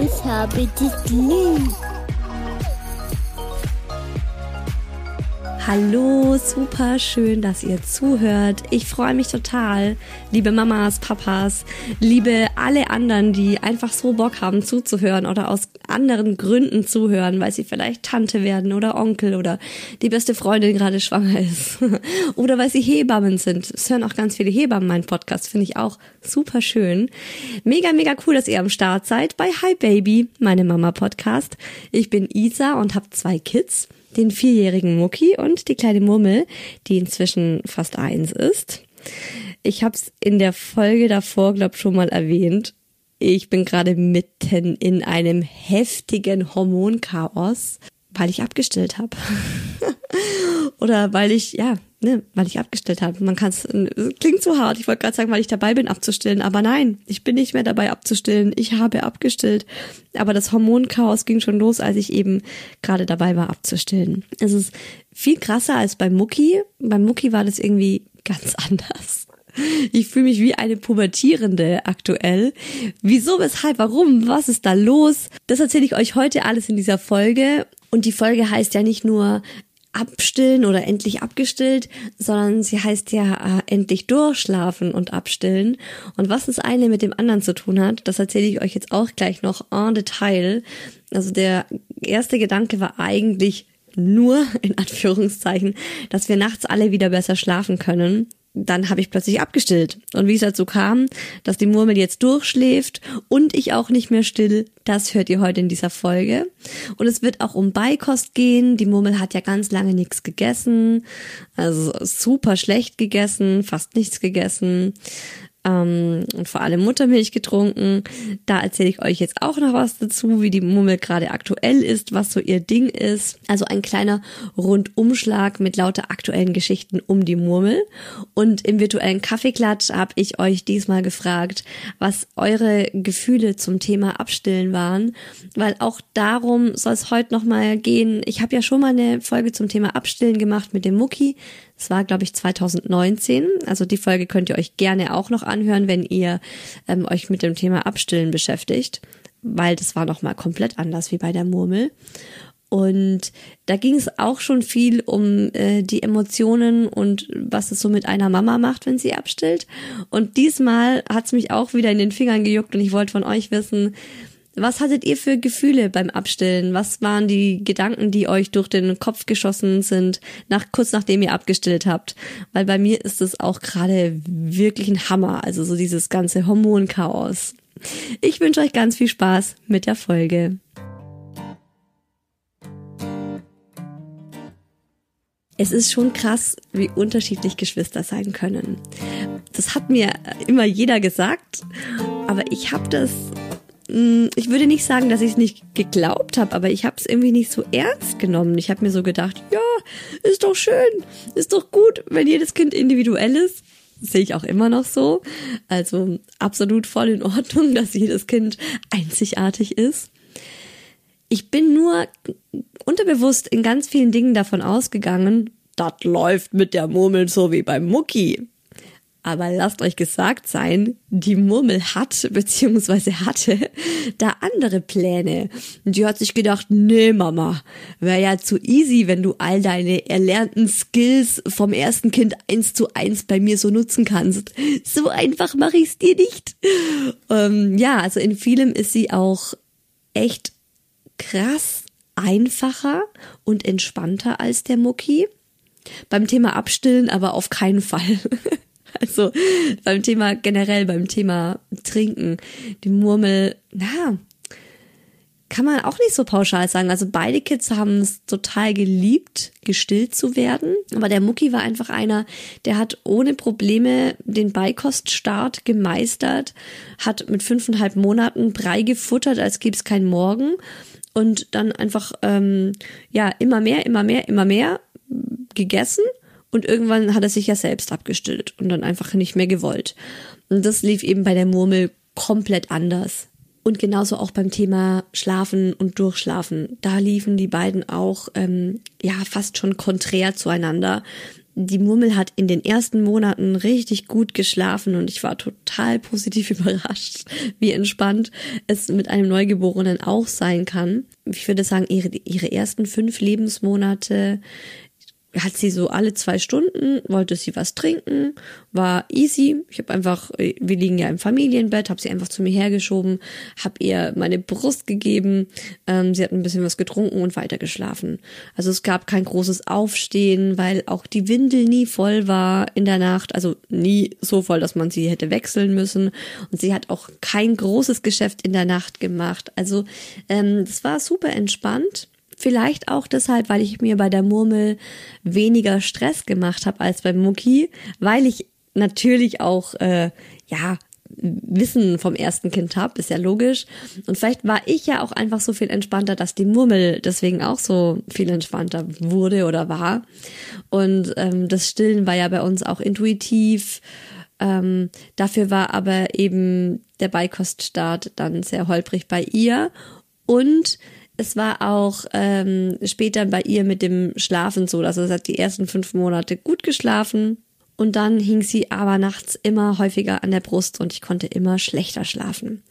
ich habe dich lieb. Hallo, super schön, dass ihr zuhört. Ich freue mich total, liebe Mamas, Papas, liebe alle anderen, die einfach so Bock haben zuzuhören oder aus anderen Gründen zuhören, weil sie vielleicht Tante werden oder Onkel oder die beste Freundin gerade schwanger ist oder weil sie Hebammen sind. Es hören auch ganz viele Hebammen meinen Podcast, finde ich auch super schön. Mega, mega cool, dass ihr am Start seid bei Hi Baby, meine Mama Podcast. Ich bin Isa und habe zwei Kids den vierjährigen Mucki und die kleine Murmel, die inzwischen fast eins ist. Ich habe es in der Folge davor, glaube schon mal erwähnt. Ich bin gerade mitten in einem heftigen Hormonchaos, weil ich abgestillt habe. Oder weil ich, ja, ne, weil ich abgestellt habe. Man kann es, klingt so hart. Ich wollte gerade sagen, weil ich dabei bin abzustillen, aber nein, ich bin nicht mehr dabei abzustillen. Ich habe abgestillt. Aber das Hormonchaos ging schon los, als ich eben gerade dabei war abzustillen. Es ist viel krasser als beim Mucki. Beim Mucki war das irgendwie ganz anders. Ich fühle mich wie eine Pubertierende aktuell. Wieso, weshalb, warum, was ist da los? Das erzähle ich euch heute alles in dieser Folge. Und die Folge heißt ja nicht nur abstillen oder endlich abgestillt, sondern sie heißt ja äh, endlich durchschlafen und abstillen. Und was das eine mit dem anderen zu tun hat, das erzähle ich euch jetzt auch gleich noch en Detail. Also der erste Gedanke war eigentlich nur in Anführungszeichen, dass wir nachts alle wieder besser schlafen können dann habe ich plötzlich abgestillt. Und wie es dazu kam, dass die Murmel jetzt durchschläft und ich auch nicht mehr still, das hört ihr heute in dieser Folge. Und es wird auch um Beikost gehen. Die Murmel hat ja ganz lange nichts gegessen, also super schlecht gegessen, fast nichts gegessen ähm, und vor allem Muttermilch getrunken. Da erzähle ich euch jetzt auch noch was dazu, wie die Mummel gerade aktuell ist, was so ihr Ding ist. Also ein kleiner Rundumschlag mit lauter aktuellen Geschichten um die Murmel. Und im virtuellen Kaffeeklatsch habe ich euch diesmal gefragt, was eure Gefühle zum Thema Abstillen waren, weil auch darum soll es heute nochmal gehen. Ich habe ja schon mal eine Folge zum Thema Abstillen gemacht mit dem Mucki. Es war, glaube ich, 2019. Also die Folge könnt ihr euch gerne auch noch anhören, wenn ihr ähm, euch mit dem Thema Abstillen beschäftigt, weil das war noch mal komplett anders wie bei der Murmel. Und da ging es auch schon viel um äh, die Emotionen und was es so mit einer Mama macht, wenn sie abstillt. Und diesmal hat es mich auch wieder in den Fingern gejuckt und ich wollte von euch wissen, Was hattet ihr für Gefühle beim Abstillen? Was waren die Gedanken, die euch durch den Kopf geschossen sind, nach, kurz nachdem ihr abgestillt habt? Weil bei mir ist es auch gerade wirklich ein Hammer. Also so dieses ganze Hormonchaos. Ich wünsche euch ganz viel Spaß mit der Folge. Es ist schon krass, wie unterschiedlich Geschwister sein können. Das hat mir immer jeder gesagt, aber ich habe das ich würde nicht sagen, dass ich es nicht geglaubt habe, aber ich habe es irgendwie nicht so ernst genommen. Ich habe mir so gedacht, ja, ist doch schön, ist doch gut, wenn jedes Kind individuell ist. Sehe ich auch immer noch so. Also absolut voll in Ordnung, dass jedes Kind einzigartig ist. Ich bin nur unterbewusst in ganz vielen Dingen davon ausgegangen, das läuft mit der Murmel so wie beim Mucki. Aber lasst euch gesagt sein, die Murmel hat bzw. hatte da andere Pläne. Und die hat sich gedacht, nee Mama, wäre ja zu easy, wenn du all deine erlernten Skills vom ersten Kind eins zu eins bei mir so nutzen kannst. So einfach mache ich's dir nicht. Ähm, ja, also in vielem ist sie auch echt krass einfacher und entspannter als der Mucki. Beim Thema Abstillen aber auf keinen Fall. Also beim Thema generell, beim Thema Trinken, die Murmel, na, kann man auch nicht so pauschal sagen. Also beide Kids haben es total geliebt, gestillt zu werden. Aber der Mucki war einfach einer, der hat ohne Probleme den Beikoststart gemeistert, hat mit fünfeinhalb Monaten Brei gefuttert, als gäbe es keinen Morgen und dann einfach ähm, ja immer mehr, immer mehr, immer mehr gegessen und irgendwann hat er sich ja selbst abgestillt und dann einfach nicht mehr gewollt. Und das lief eben bei der Murmel komplett anders. Und genauso auch beim Thema Schlafen und Durchschlafen. Da liefen die beiden auch ähm, ja fast schon konträr zueinander die Murmel hat in den ersten Monaten richtig gut geschlafen und ich war total positiv überrascht, wie entspannt es mit einem Neugeborenen auch sein kann. Ich würde sagen, ihre, ihre ersten fünf Lebensmonate hat sie so alle zwei Stunden, wollte sie was trinken, war easy. Ich habe einfach, wir liegen ja im Familienbett, habe sie einfach zu mir hergeschoben, habe ihr meine Brust gegeben, ähm, sie hat ein bisschen was getrunken und weitergeschlafen. Also es gab kein großes Aufstehen, weil auch die Windel nie voll war in der Nacht, also nie so voll, dass man sie hätte wechseln müssen. Und sie hat auch kein großes Geschäft in der Nacht gemacht. Also ähm, das war super entspannt. Vielleicht auch deshalb, weil ich mir bei der Murmel weniger Stress gemacht habe als beim Mucki, weil ich natürlich auch äh, ja Wissen vom ersten Kind habe, ist ja logisch. Und vielleicht war ich ja auch einfach so viel entspannter, dass die Murmel deswegen auch so viel entspannter wurde oder war. Und ähm, das Stillen war ja bei uns auch intuitiv. Ähm, dafür war aber eben der Beikoststart dann sehr holprig bei ihr. Und es war auch ähm, später bei ihr mit dem Schlafen so. Also sie hat die ersten fünf Monate gut geschlafen und dann hing sie aber nachts immer häufiger an der Brust und ich konnte immer schlechter schlafen.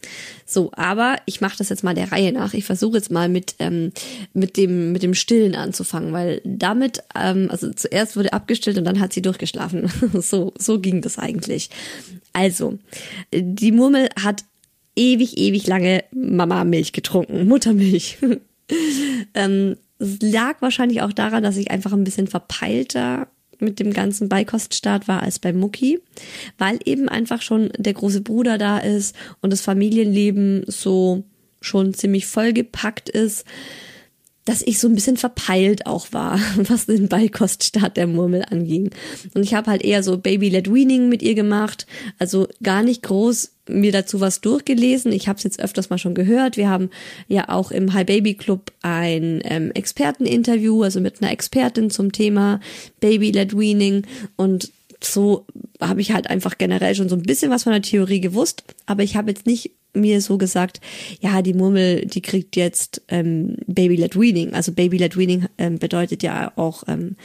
So, aber ich mache das jetzt mal der Reihe nach. Ich versuche jetzt mal mit ähm, mit dem mit dem Stillen anzufangen, weil damit ähm, also zuerst wurde abgestillt und dann hat sie durchgeschlafen. so so ging das eigentlich. Also die Murmel hat ewig, ewig lange Mama-Milch getrunken, Muttermilch. ähm, es lag wahrscheinlich auch daran, dass ich einfach ein bisschen verpeilter mit dem ganzen Beikoststart war als bei Mucki, weil eben einfach schon der große Bruder da ist und das Familienleben so schon ziemlich vollgepackt ist dass ich so ein bisschen verpeilt auch war, was den Beikoststart der Murmel anging. Und ich habe halt eher so Baby-led Weaning mit ihr gemacht, also gar nicht groß mir dazu was durchgelesen. Ich habe es jetzt öfters mal schon gehört. Wir haben ja auch im High Baby Club ein ähm, Experteninterview, also mit einer Expertin zum Thema Baby-led Weaning und so habe ich halt einfach generell schon so ein bisschen was von der Theorie gewusst, aber ich habe jetzt nicht mir so gesagt, ja, die Murmel, die kriegt jetzt ähm, Baby-led Weaning. Also Baby-led Weaning ähm, bedeutet ja auch, ähm,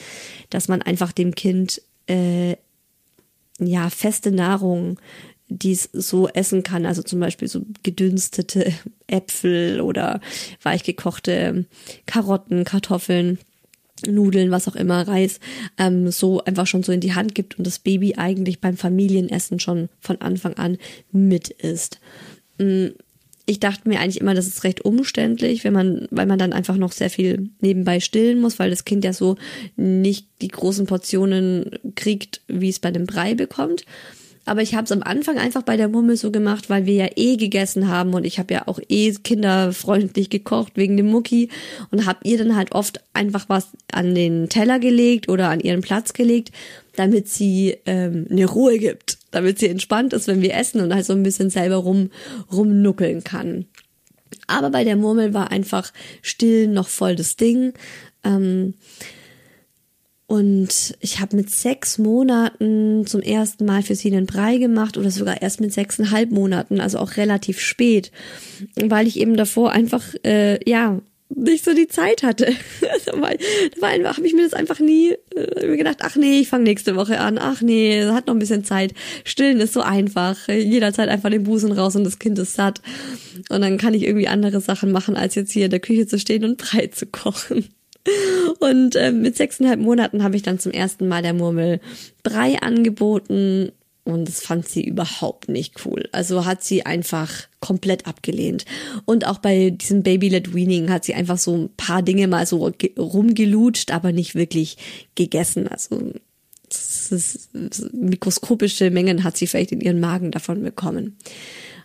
dass man einfach dem Kind äh, ja feste Nahrung, die es so essen kann, also zum Beispiel so gedünstete Äpfel oder weichgekochte Karotten, Kartoffeln. Nudeln, was auch immer, Reis, ähm, so einfach schon so in die Hand gibt und das Baby eigentlich beim Familienessen schon von Anfang an mit isst. Mm, ich dachte mir eigentlich immer, das ist recht umständlich, wenn man, weil man dann einfach noch sehr viel nebenbei stillen muss, weil das Kind ja so nicht die großen Portionen kriegt, wie es bei dem Brei bekommt. Aber ich habe es am Anfang einfach bei der Mummel so gemacht, weil wir ja eh gegessen haben und ich habe ja auch eh kinderfreundlich gekocht wegen dem Mucki und habe ihr dann halt oft einfach was an den Teller gelegt oder an ihren Platz gelegt, damit sie ähm, eine Ruhe gibt, damit sie entspannt ist, wenn wir essen und halt so ein bisschen selber rum rumnuckeln kann. Aber bei der Murmel war einfach still noch voll das Ding. Ähm, und ich habe mit sechs Monaten zum ersten Mal für sie einen Brei gemacht oder sogar erst mit sechseinhalb Monaten, also auch relativ spät, weil ich eben davor einfach, äh, ja, nicht so die Zeit hatte. da war, da war einfach, habe ich mir das einfach nie äh, mir gedacht, ach nee, ich fange nächste Woche an. Ach nee, hat noch ein bisschen Zeit. Stillen ist so einfach. Jederzeit einfach den Busen raus und das Kind ist satt. Und dann kann ich irgendwie andere Sachen machen, als jetzt hier in der Küche zu stehen und Brei zu kochen. Und äh, mit sechseinhalb Monaten habe ich dann zum ersten Mal der Murmel Brei angeboten und das fand sie überhaupt nicht cool. Also hat sie einfach komplett abgelehnt. Und auch bei diesem Baby-led Weaning hat sie einfach so ein paar Dinge mal so rumgelutscht, aber nicht wirklich gegessen. Also ist, mikroskopische Mengen hat sie vielleicht in ihren Magen davon bekommen.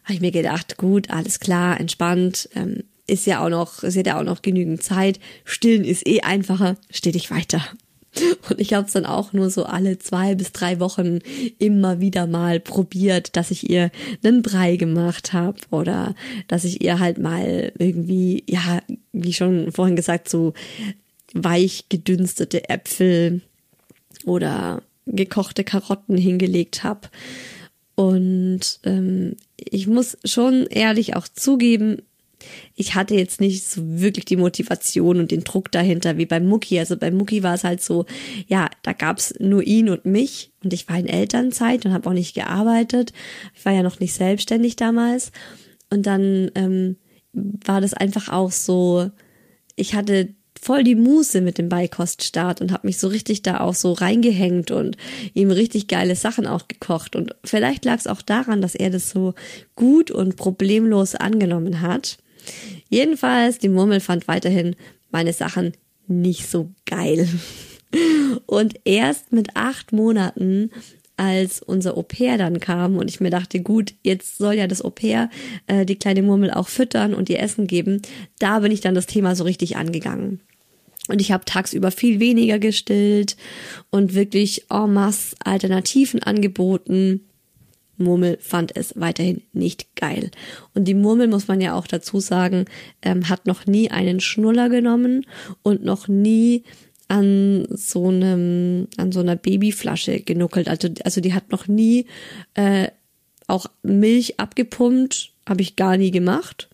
Habe ich mir gedacht, gut, alles klar, entspannt. Ähm, ist ja auch noch, ist ja auch noch genügend Zeit. Stillen ist eh einfacher, steh dich weiter. Und ich habe es dann auch nur so alle zwei bis drei Wochen immer wieder mal probiert, dass ich ihr einen Brei gemacht habe oder dass ich ihr halt mal irgendwie, ja, wie schon vorhin gesagt, so weich gedünstete Äpfel oder gekochte Karotten hingelegt habe. Und ähm, ich muss schon ehrlich auch zugeben, ich hatte jetzt nicht so wirklich die Motivation und den Druck dahinter wie beim Mucki. Also beim Mucki war es halt so, ja, da gab's nur ihn und mich und ich war in Elternzeit und habe auch nicht gearbeitet. Ich war ja noch nicht selbstständig damals. Und dann ähm, war das einfach auch so, ich hatte voll die Muße mit dem Beikoststart und habe mich so richtig da auch so reingehängt und ihm richtig geile Sachen auch gekocht. Und vielleicht lag es auch daran, dass er das so gut und problemlos angenommen hat. Jedenfalls, die Murmel fand weiterhin meine Sachen nicht so geil. Und erst mit acht Monaten, als unser Au-pair dann kam und ich mir dachte, gut, jetzt soll ja das Au-pair äh, die kleine Murmel auch füttern und ihr Essen geben, da bin ich dann das Thema so richtig angegangen. Und ich habe tagsüber viel weniger gestillt und wirklich en masse Alternativen angeboten. Murmel fand es weiterhin nicht geil. Und die Murmel, muss man ja auch dazu sagen, ähm, hat noch nie einen Schnuller genommen und noch nie an so einem, an so einer Babyflasche genuckelt. Also, also die hat noch nie äh, auch Milch abgepumpt, habe ich gar nie gemacht.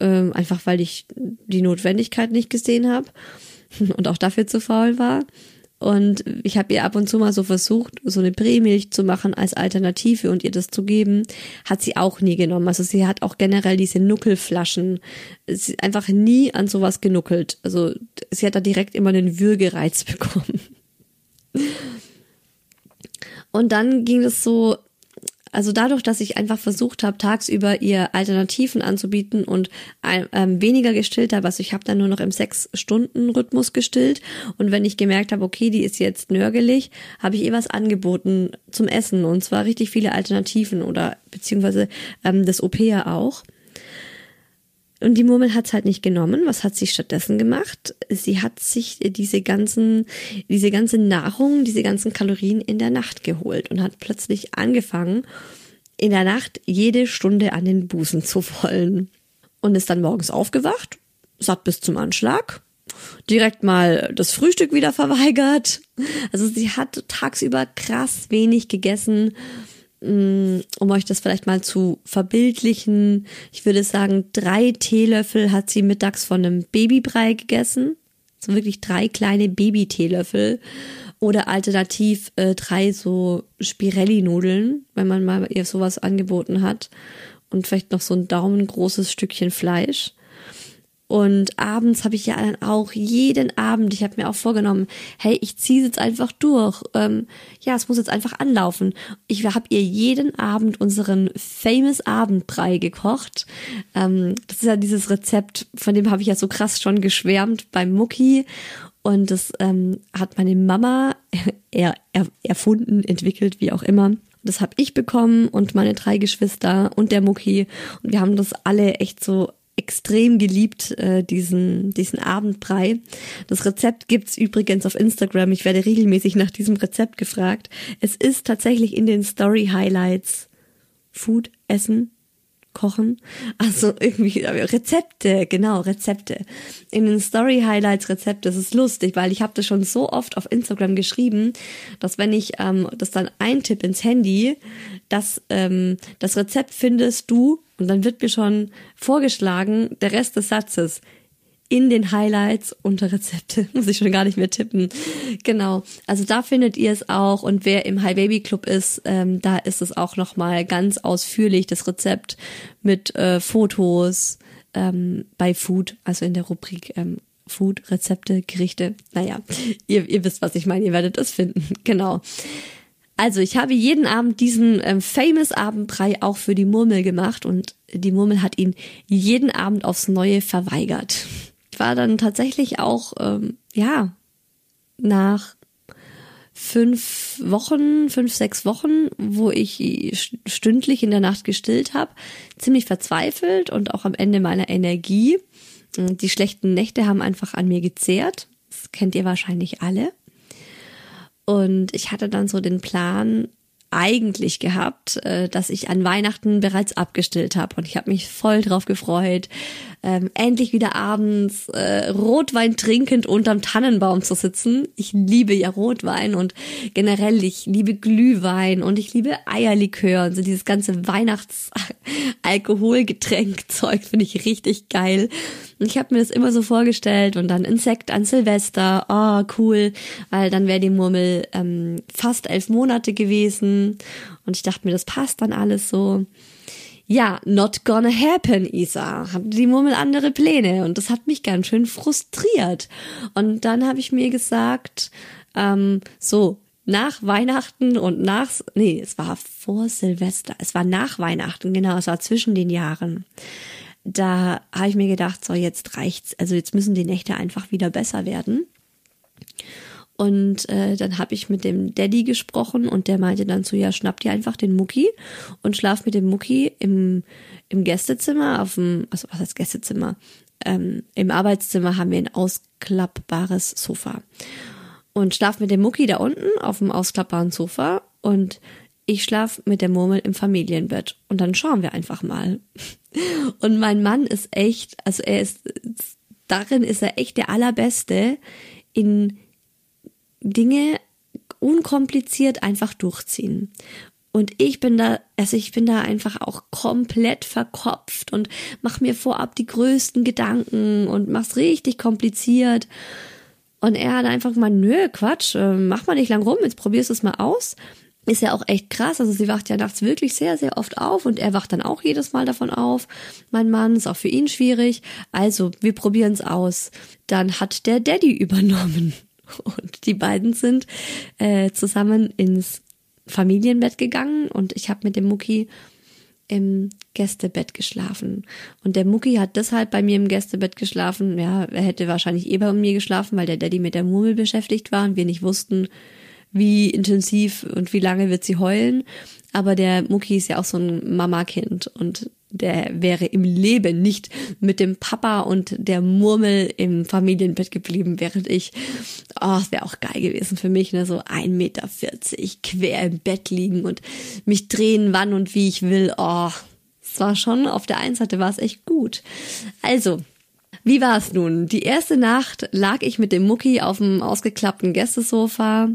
Ähm, einfach weil ich die Notwendigkeit nicht gesehen habe und auch dafür zu faul war. Und ich habe ihr ab und zu mal so versucht, so eine Prämilch zu machen als Alternative und ihr das zu geben, hat sie auch nie genommen. Also sie hat auch generell diese Nuckelflaschen sie einfach nie an sowas genuckelt. Also sie hat da direkt immer einen Würgereiz bekommen. Und dann ging es so also dadurch, dass ich einfach versucht habe, tagsüber ihr Alternativen anzubieten und ähm, weniger gestillt habe, also ich habe dann nur noch im Sechs-Stunden-Rhythmus gestillt. Und wenn ich gemerkt habe, okay, die ist jetzt nörgelig, habe ich ihr was angeboten zum Essen. Und zwar richtig viele Alternativen oder beziehungsweise ähm, das OP ja auch. Und die Murmel hat's halt nicht genommen. Was hat sie stattdessen gemacht? Sie hat sich diese ganzen, diese ganze Nahrung, diese ganzen Kalorien in der Nacht geholt und hat plötzlich angefangen, in der Nacht jede Stunde an den Busen zu wollen. Und ist dann morgens aufgewacht, satt bis zum Anschlag, direkt mal das Frühstück wieder verweigert. Also sie hat tagsüber krass wenig gegessen um euch das vielleicht mal zu verbildlichen, ich würde sagen, drei Teelöffel hat sie mittags von einem Babybrei gegessen. So wirklich drei kleine Babyteelöffel. Oder alternativ äh, drei so Spirelli-Nudeln, wenn man mal ihr sowas angeboten hat. Und vielleicht noch so ein daumengroßes Stückchen Fleisch. Und abends habe ich ja dann auch jeden Abend, ich habe mir auch vorgenommen, hey, ich ziehe jetzt einfach durch. Ähm, ja, es muss jetzt einfach anlaufen. Ich habe ihr jeden Abend unseren famous Abendbrei gekocht. Ähm, das ist ja dieses Rezept, von dem habe ich ja so krass schon geschwärmt beim Mucki. Und das ähm, hat meine Mama er, er, erfunden, entwickelt, wie auch immer. Das habe ich bekommen und meine drei Geschwister und der Mucki. Und wir haben das alle echt so extrem geliebt, äh, diesen, diesen Abendbrei. Das Rezept gibt's übrigens auf Instagram. Ich werde regelmäßig nach diesem Rezept gefragt. Es ist tatsächlich in den Story Highlights Food, Essen, Kochen. Also irgendwie Rezepte, genau, Rezepte. In den Story Highlights Rezepte, das ist lustig, weil ich habe das schon so oft auf Instagram geschrieben, dass wenn ich ähm, das dann eintippe ins Handy, dass ähm, das Rezept findest du und dann wird mir schon vorgeschlagen der Rest des Satzes in den Highlights unter Rezepte. Muss ich schon gar nicht mehr tippen. Genau. Also da findet ihr es auch. Und wer im High Baby Club ist, ähm, da ist es auch nochmal ganz ausführlich, das Rezept mit äh, Fotos ähm, bei Food, also in der Rubrik ähm, Food, Rezepte, Gerichte. Naja, ihr, ihr wisst, was ich meine. Ihr werdet es finden. Genau. Also ich habe jeden Abend diesen ähm, famous Abendbrei auch für die Murmel gemacht und die Murmel hat ihn jeden Abend aufs Neue verweigert war dann tatsächlich auch, ähm, ja, nach fünf Wochen, fünf, sechs Wochen, wo ich stündlich in der Nacht gestillt habe, ziemlich verzweifelt und auch am Ende meiner Energie. Die schlechten Nächte haben einfach an mir gezehrt. Das kennt ihr wahrscheinlich alle. Und ich hatte dann so den Plan, eigentlich gehabt, äh, dass ich an Weihnachten bereits abgestillt habe. Und ich habe mich voll drauf gefreut, ähm, endlich wieder abends äh, Rotwein trinkend unterm Tannenbaum zu sitzen. Ich liebe ja Rotwein und generell ich liebe Glühwein und ich liebe Eierlikör und so dieses ganze Weihnachtsalkoholgetränkzeug finde ich richtig geil. Und ich habe mir das immer so vorgestellt und dann Insekt an Silvester, oh cool, weil dann wäre die Murmel ähm, fast elf Monate gewesen und ich dachte mir, das passt dann alles so ja, not gonna happen, Isa. Haben die Murmel andere Pläne und das hat mich ganz schön frustriert. Und dann habe ich mir gesagt, ähm, so, nach Weihnachten und nach, nee, es war vor Silvester, es war nach Weihnachten, genau, es war zwischen den Jahren. Da habe ich mir gedacht, so, jetzt reicht's, also jetzt müssen die Nächte einfach wieder besser werden. Und äh, dann habe ich mit dem Daddy gesprochen und der meinte dann so, ja, schnapp dir einfach den Mucki und schlaf mit dem Mucki im, im Gästezimmer, auf dem, also was heißt Gästezimmer? Ähm, Im Arbeitszimmer haben wir ein ausklappbares Sofa. Und schlaf mit dem Mucki da unten auf dem ausklappbaren Sofa und ich schlaf mit der Murmel im Familienbett. Und dann schauen wir einfach mal. Und mein Mann ist echt, also er ist, darin ist er echt der Allerbeste in Dinge unkompliziert einfach durchziehen. Und ich bin da, also ich bin da einfach auch komplett verkopft und mach mir vorab die größten Gedanken und mach's richtig kompliziert. Und er hat einfach mal, nö, Quatsch, äh, mach mal nicht lang rum, jetzt probierst du es mal aus. Ist ja auch echt krass. Also sie wacht ja nachts wirklich sehr, sehr oft auf und er wacht dann auch jedes Mal davon auf. Mein Mann ist auch für ihn schwierig. Also, wir probieren es aus. Dann hat der Daddy übernommen. Und die beiden sind äh, zusammen ins Familienbett gegangen und ich habe mit dem Mucki im Gästebett geschlafen. Und der Mucki hat deshalb bei mir im Gästebett geschlafen. Ja, er hätte wahrscheinlich eh bei mir geschlafen, weil der Daddy mit der Murmel beschäftigt war und wir nicht wussten, wie intensiv und wie lange wird sie heulen. Aber der Mucki ist ja auch so ein Mama-Kind und der wäre im Leben nicht mit dem Papa und der Murmel im Familienbett geblieben, während ich, oh, es wäre auch geil gewesen für mich, ne, so ein Meter vierzig quer im Bett liegen und mich drehen, wann und wie ich will. Oh, es war schon, auf der einen Seite war es echt gut. Also, wie war es nun? Die erste Nacht lag ich mit dem Mucki auf dem ausgeklappten Gästesofa.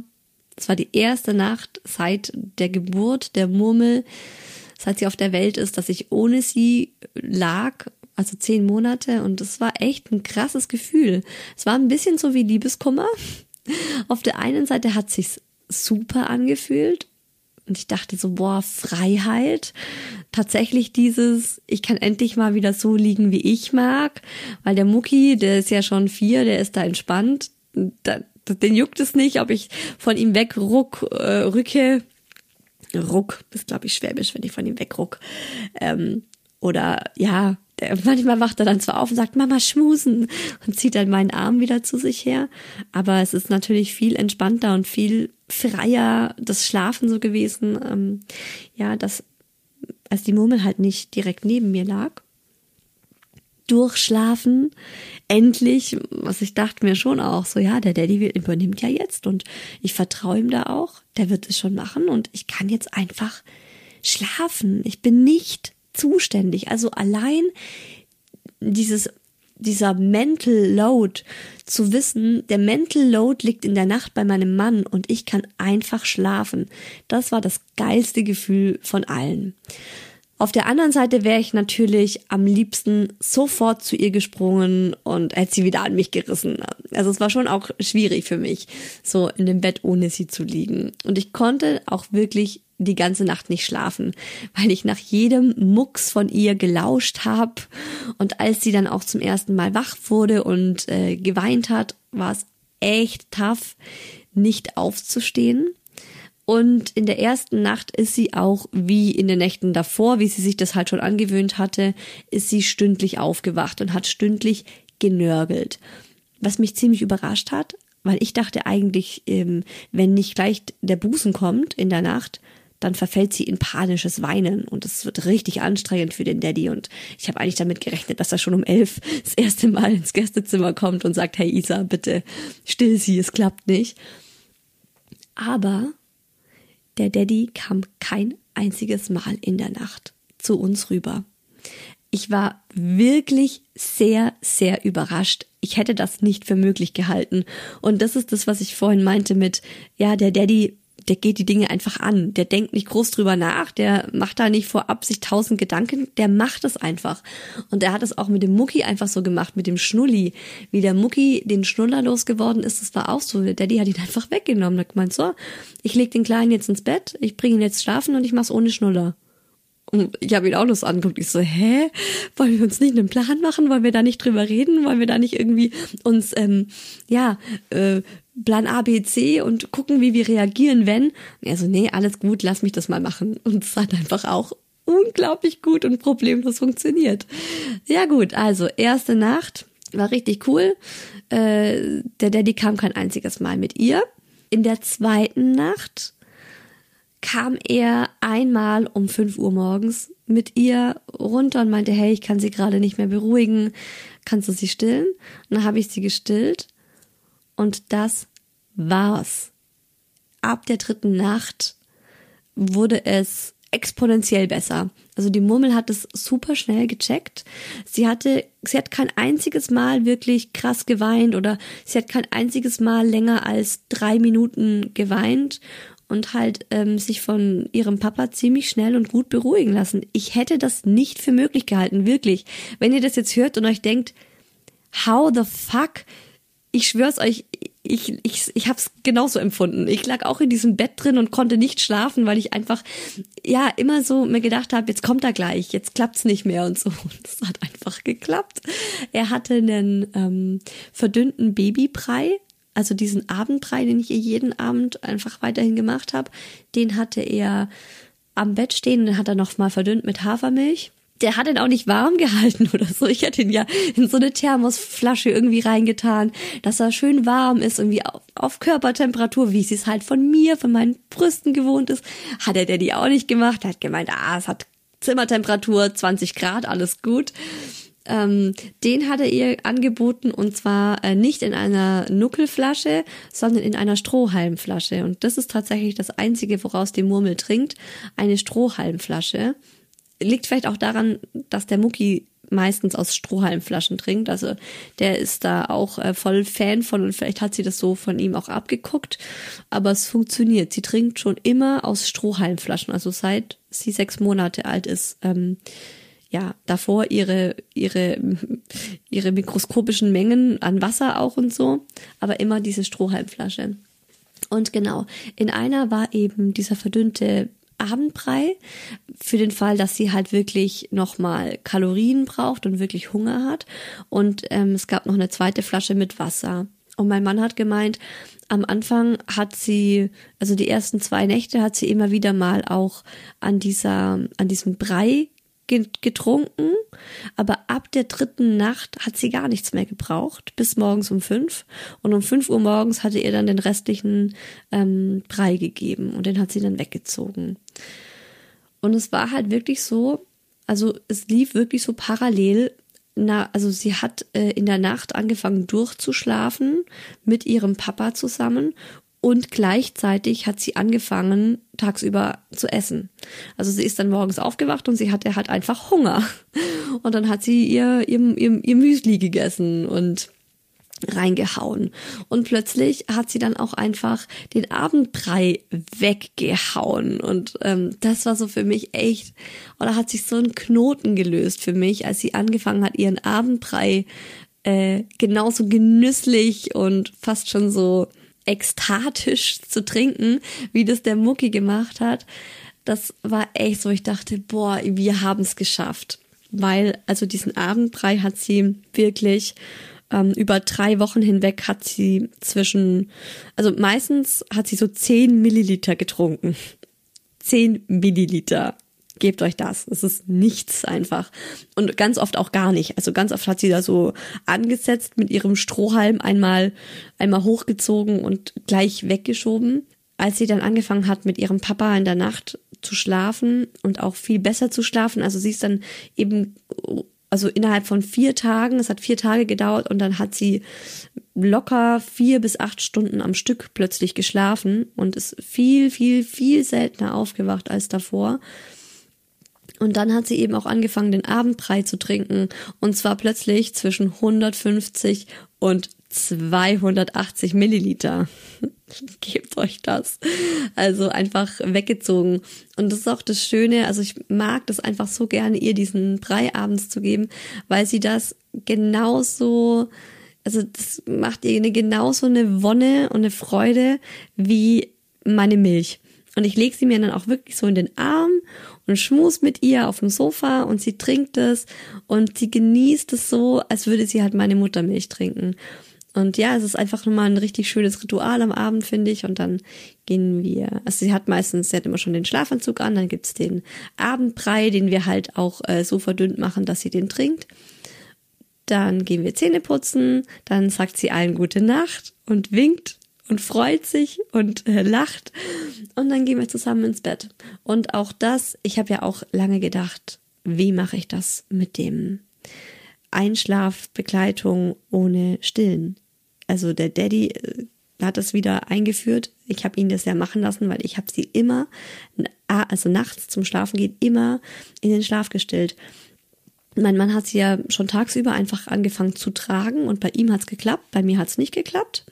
Es war die erste Nacht seit der Geburt der Murmel seit sie auf der Welt ist, dass ich ohne sie lag, also zehn Monate und es war echt ein krasses Gefühl. Es war ein bisschen so wie Liebeskummer. Auf der einen Seite hat sich's super angefühlt, Und ich dachte so, boah, Freiheit. Tatsächlich dieses, ich kann endlich mal wieder so liegen, wie ich mag. Weil der Mucki, der ist ja schon vier, der ist da entspannt. Da, den juckt es nicht, ob ich von ihm wegruck, äh, rücke. Ruck, ist glaube ich schwäbisch, wenn ich von ihm wegruck. Ähm, oder ja, der, manchmal wacht er dann zwar auf und sagt, Mama, schmusen und zieht dann meinen Arm wieder zu sich her. Aber es ist natürlich viel entspannter und viel freier das Schlafen so gewesen. Ähm, ja, dass als die Murmel halt nicht direkt neben mir lag. Durchschlafen, endlich, was ich dachte mir schon auch, so ja, der Daddy übernimmt ja jetzt und ich vertraue ihm da auch, der wird es schon machen und ich kann jetzt einfach schlafen. Ich bin nicht zuständig. Also allein dieses dieser Mental Load zu wissen, der Mental Load liegt in der Nacht bei meinem Mann und ich kann einfach schlafen. Das war das geilste Gefühl von allen. Auf der anderen Seite wäre ich natürlich am liebsten sofort zu ihr gesprungen und hätte sie wieder an mich gerissen. Also es war schon auch schwierig für mich, so in dem Bett ohne sie zu liegen. Und ich konnte auch wirklich die ganze Nacht nicht schlafen, weil ich nach jedem Mucks von ihr gelauscht habe. Und als sie dann auch zum ersten Mal wach wurde und äh, geweint hat, war es echt tough, nicht aufzustehen. Und in der ersten Nacht ist sie auch wie in den Nächten davor, wie sie sich das halt schon angewöhnt hatte, ist sie stündlich aufgewacht und hat stündlich genörgelt. Was mich ziemlich überrascht hat, weil ich dachte eigentlich, ähm, wenn nicht gleich der Busen kommt in der Nacht, dann verfällt sie in panisches Weinen und es wird richtig anstrengend für den Daddy und ich habe eigentlich damit gerechnet, dass er schon um elf das erste Mal ins Gästezimmer kommt und sagt, hey Isa, bitte still sie, es klappt nicht. Aber der Daddy kam kein einziges Mal in der Nacht zu uns rüber. Ich war wirklich sehr, sehr überrascht. Ich hätte das nicht für möglich gehalten. Und das ist das, was ich vorhin meinte mit, ja, der Daddy der geht die Dinge einfach an. Der denkt nicht groß drüber nach, der macht da nicht vorab sich tausend Gedanken, der macht es einfach. Und er hat es auch mit dem Mucki einfach so gemacht, mit dem Schnulli. Wie der Mucki den Schnuller losgeworden ist, das war auch so. Der Daddy hat ihn einfach weggenommen. Er gemeint, so, ich leg den Kleinen jetzt ins Bett, ich bringe ihn jetzt schlafen und ich mach's ohne Schnuller. Und ich habe ihn auch so angeguckt. Ich so, hä? Wollen wir uns nicht einen Plan machen? Wollen wir da nicht drüber reden? Wollen wir da nicht irgendwie uns, ähm, ja, äh, Plan A, B, C und gucken, wie wir reagieren, wenn. Und er so, nee, alles gut, lass mich das mal machen. Und es hat einfach auch unglaublich gut und problemlos funktioniert. Ja gut, also erste Nacht war richtig cool. Äh, der Daddy kam kein einziges Mal mit ihr. In der zweiten Nacht kam er einmal um 5 Uhr morgens mit ihr runter und meinte, hey, ich kann sie gerade nicht mehr beruhigen, kannst du sie stillen? Und dann habe ich sie gestillt und das war's. Ab der dritten Nacht wurde es exponentiell besser. Also die Murmel hat es super schnell gecheckt. Sie hatte, sie hat kein einziges Mal wirklich krass geweint oder sie hat kein einziges Mal länger als drei Minuten geweint und halt ähm, sich von ihrem Papa ziemlich schnell und gut beruhigen lassen. Ich hätte das nicht für möglich gehalten, wirklich. Wenn ihr das jetzt hört und euch denkt, how the fuck ich schwör's euch, ich, ich, ich habe es genauso empfunden. Ich lag auch in diesem Bett drin und konnte nicht schlafen, weil ich einfach ja immer so mir gedacht habe, jetzt kommt er gleich, jetzt klappt's nicht mehr und so. Und es hat einfach geklappt. Er hatte einen ähm, verdünnten Babybrei, also diesen Abendbrei, den ich ihr jeden Abend einfach weiterhin gemacht habe, den hatte er am Bett stehen, den hat er noch mal verdünnt mit Hafermilch der hat ihn auch nicht warm gehalten oder so. Ich hatte ihn ja in so eine Thermosflasche irgendwie reingetan, dass er schön warm ist, irgendwie auf, auf Körpertemperatur, wie es es halt von mir, von meinen Brüsten gewohnt ist. Hat er der die auch nicht gemacht. Er hat gemeint, ah, es hat Zimmertemperatur, 20 Grad, alles gut. Ähm, den hat er ihr angeboten und zwar äh, nicht in einer Nuckelflasche, sondern in einer Strohhalmflasche. Und das ist tatsächlich das Einzige, woraus die Murmel trinkt, eine Strohhalmflasche liegt vielleicht auch daran, dass der Mucki meistens aus Strohhalmflaschen trinkt. Also der ist da auch äh, voll Fan von und vielleicht hat sie das so von ihm auch abgeguckt. Aber es funktioniert. Sie trinkt schon immer aus Strohhalmflaschen. Also seit sie sechs Monate alt ist. Ähm, ja, davor ihre, ihre, ihre mikroskopischen Mengen an Wasser auch und so. Aber immer diese Strohhalmflasche. Und genau, in einer war eben dieser verdünnte Abendbrei für den Fall, dass sie halt wirklich nochmal Kalorien braucht und wirklich Hunger hat. Und ähm, es gab noch eine zweite Flasche mit Wasser. Und mein Mann hat gemeint, am Anfang hat sie, also die ersten zwei Nächte hat sie immer wieder mal auch an dieser, an diesem Brei getrunken, aber ab der dritten Nacht hat sie gar nichts mehr gebraucht, bis morgens um fünf. Und um fünf Uhr morgens hatte ihr dann den restlichen ähm, Brei gegeben und den hat sie dann weggezogen. Und es war halt wirklich so, also es lief wirklich so parallel. Na, also sie hat äh, in der Nacht angefangen durchzuschlafen mit ihrem Papa zusammen und gleichzeitig hat sie angefangen, tagsüber zu essen. Also sie ist dann morgens aufgewacht und sie hatte halt einfach Hunger. Und dann hat sie ihr, ihr, ihr, ihr Müsli gegessen und reingehauen. Und plötzlich hat sie dann auch einfach den Abendbrei weggehauen. Und ähm, das war so für mich echt, oder hat sich so ein Knoten gelöst für mich, als sie angefangen hat, ihren Abendbrei äh, genauso genüsslich und fast schon so ekstatisch zu trinken, wie das der Mucki gemacht hat. Das war echt so, ich dachte, boah, wir haben es geschafft. Weil, also diesen Abendbrei hat sie wirklich ähm, über drei Wochen hinweg hat sie zwischen, also meistens hat sie so zehn Milliliter getrunken. Zehn Milliliter gebt euch das. Es ist nichts einfach. Und ganz oft auch gar nicht. Also ganz oft hat sie da so angesetzt mit ihrem Strohhalm einmal, einmal hochgezogen und gleich weggeschoben. Als sie dann angefangen hat, mit ihrem Papa in der Nacht zu schlafen und auch viel besser zu schlafen. Also sie ist dann eben, also innerhalb von vier Tagen, es hat vier Tage gedauert und dann hat sie locker vier bis acht Stunden am Stück plötzlich geschlafen und ist viel, viel, viel seltener aufgewacht als davor. Und dann hat sie eben auch angefangen, den Abendbrei zu trinken. Und zwar plötzlich zwischen 150 und 280 Milliliter. Gebt euch das. Also einfach weggezogen. Und das ist auch das Schöne. Also ich mag das einfach so gerne, ihr diesen Brei abends zu geben, weil sie das genauso, also das macht ihr eine genauso eine Wonne und eine Freude wie meine Milch. Und ich lege sie mir dann auch wirklich so in den Arm und schmus mit ihr auf dem Sofa und sie trinkt es und sie genießt es so, als würde sie halt meine Muttermilch trinken. Und ja, es ist einfach nochmal ein richtig schönes Ritual am Abend, finde ich. Und dann gehen wir, also sie hat meistens, sie hat immer schon den Schlafanzug an, dann gibt's den Abendbrei, den wir halt auch äh, so verdünnt machen, dass sie den trinkt. Dann gehen wir Zähne putzen, dann sagt sie allen gute Nacht und winkt und freut sich und äh, lacht und dann gehen wir zusammen ins Bett. Und auch das, ich habe ja auch lange gedacht, wie mache ich das mit dem Einschlafbegleitung ohne Stillen? Also der Daddy äh, hat das wieder eingeführt. Ich habe ihn das ja machen lassen, weil ich habe sie immer, also nachts zum Schlafen gehen, immer in den Schlaf gestillt. Mein Mann hat sie ja schon tagsüber einfach angefangen zu tragen und bei ihm hat's geklappt, bei mir hat's nicht geklappt.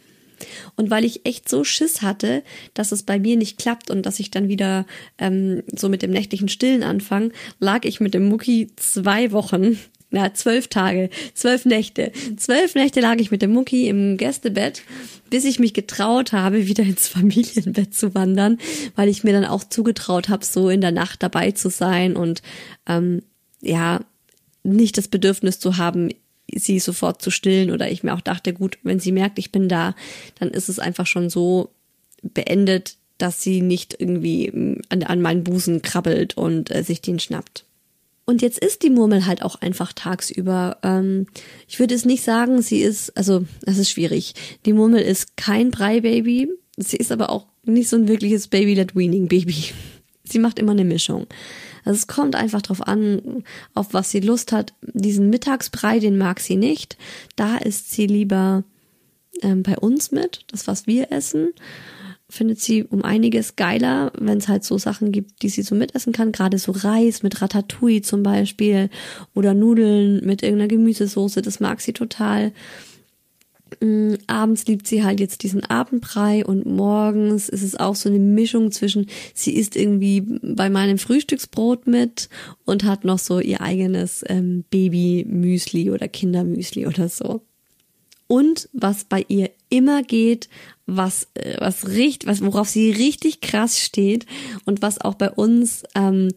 Und weil ich echt so Schiss hatte, dass es bei mir nicht klappt und dass ich dann wieder ähm, so mit dem nächtlichen Stillen anfange, lag ich mit dem Mucki zwei Wochen ja, zwölf Tage, zwölf Nächte. Zwölf Nächte lag ich mit dem Mucki im Gästebett, bis ich mich getraut habe, wieder ins Familienbett zu wandern, weil ich mir dann auch zugetraut habe, so in der Nacht dabei zu sein und ähm, ja, nicht das Bedürfnis zu haben, sie sofort zu stillen oder ich mir auch dachte, gut, wenn sie merkt, ich bin da, dann ist es einfach schon so beendet, dass sie nicht irgendwie an, an meinen Busen krabbelt und äh, sich den schnappt. Und jetzt ist die Murmel halt auch einfach tagsüber. Ähm, ich würde es nicht sagen, sie ist, also das ist schwierig. Die Murmel ist kein Brei-Baby. Sie ist aber auch nicht so ein wirkliches Baby-led-Weaning-Baby. Sie macht immer eine Mischung. Also es kommt einfach drauf an, auf was sie Lust hat. Diesen Mittagsbrei, den mag sie nicht. Da ist sie lieber ähm, bei uns mit, das was wir essen. Findet sie um einiges geiler, wenn es halt so Sachen gibt, die sie so mitessen kann. Gerade so Reis mit Ratatouille zum Beispiel oder Nudeln mit irgendeiner Gemüsesoße, das mag sie total. Mm, abends liebt sie halt jetzt diesen Abendbrei und morgens ist es auch so eine Mischung zwischen, sie isst irgendwie bei meinem Frühstücksbrot mit und hat noch so ihr eigenes ähm, Baby-Müsli oder Kindermüsli oder so. Und was bei ihr immer geht, was äh, was richtig, was worauf sie richtig krass steht und was auch bei uns ähm,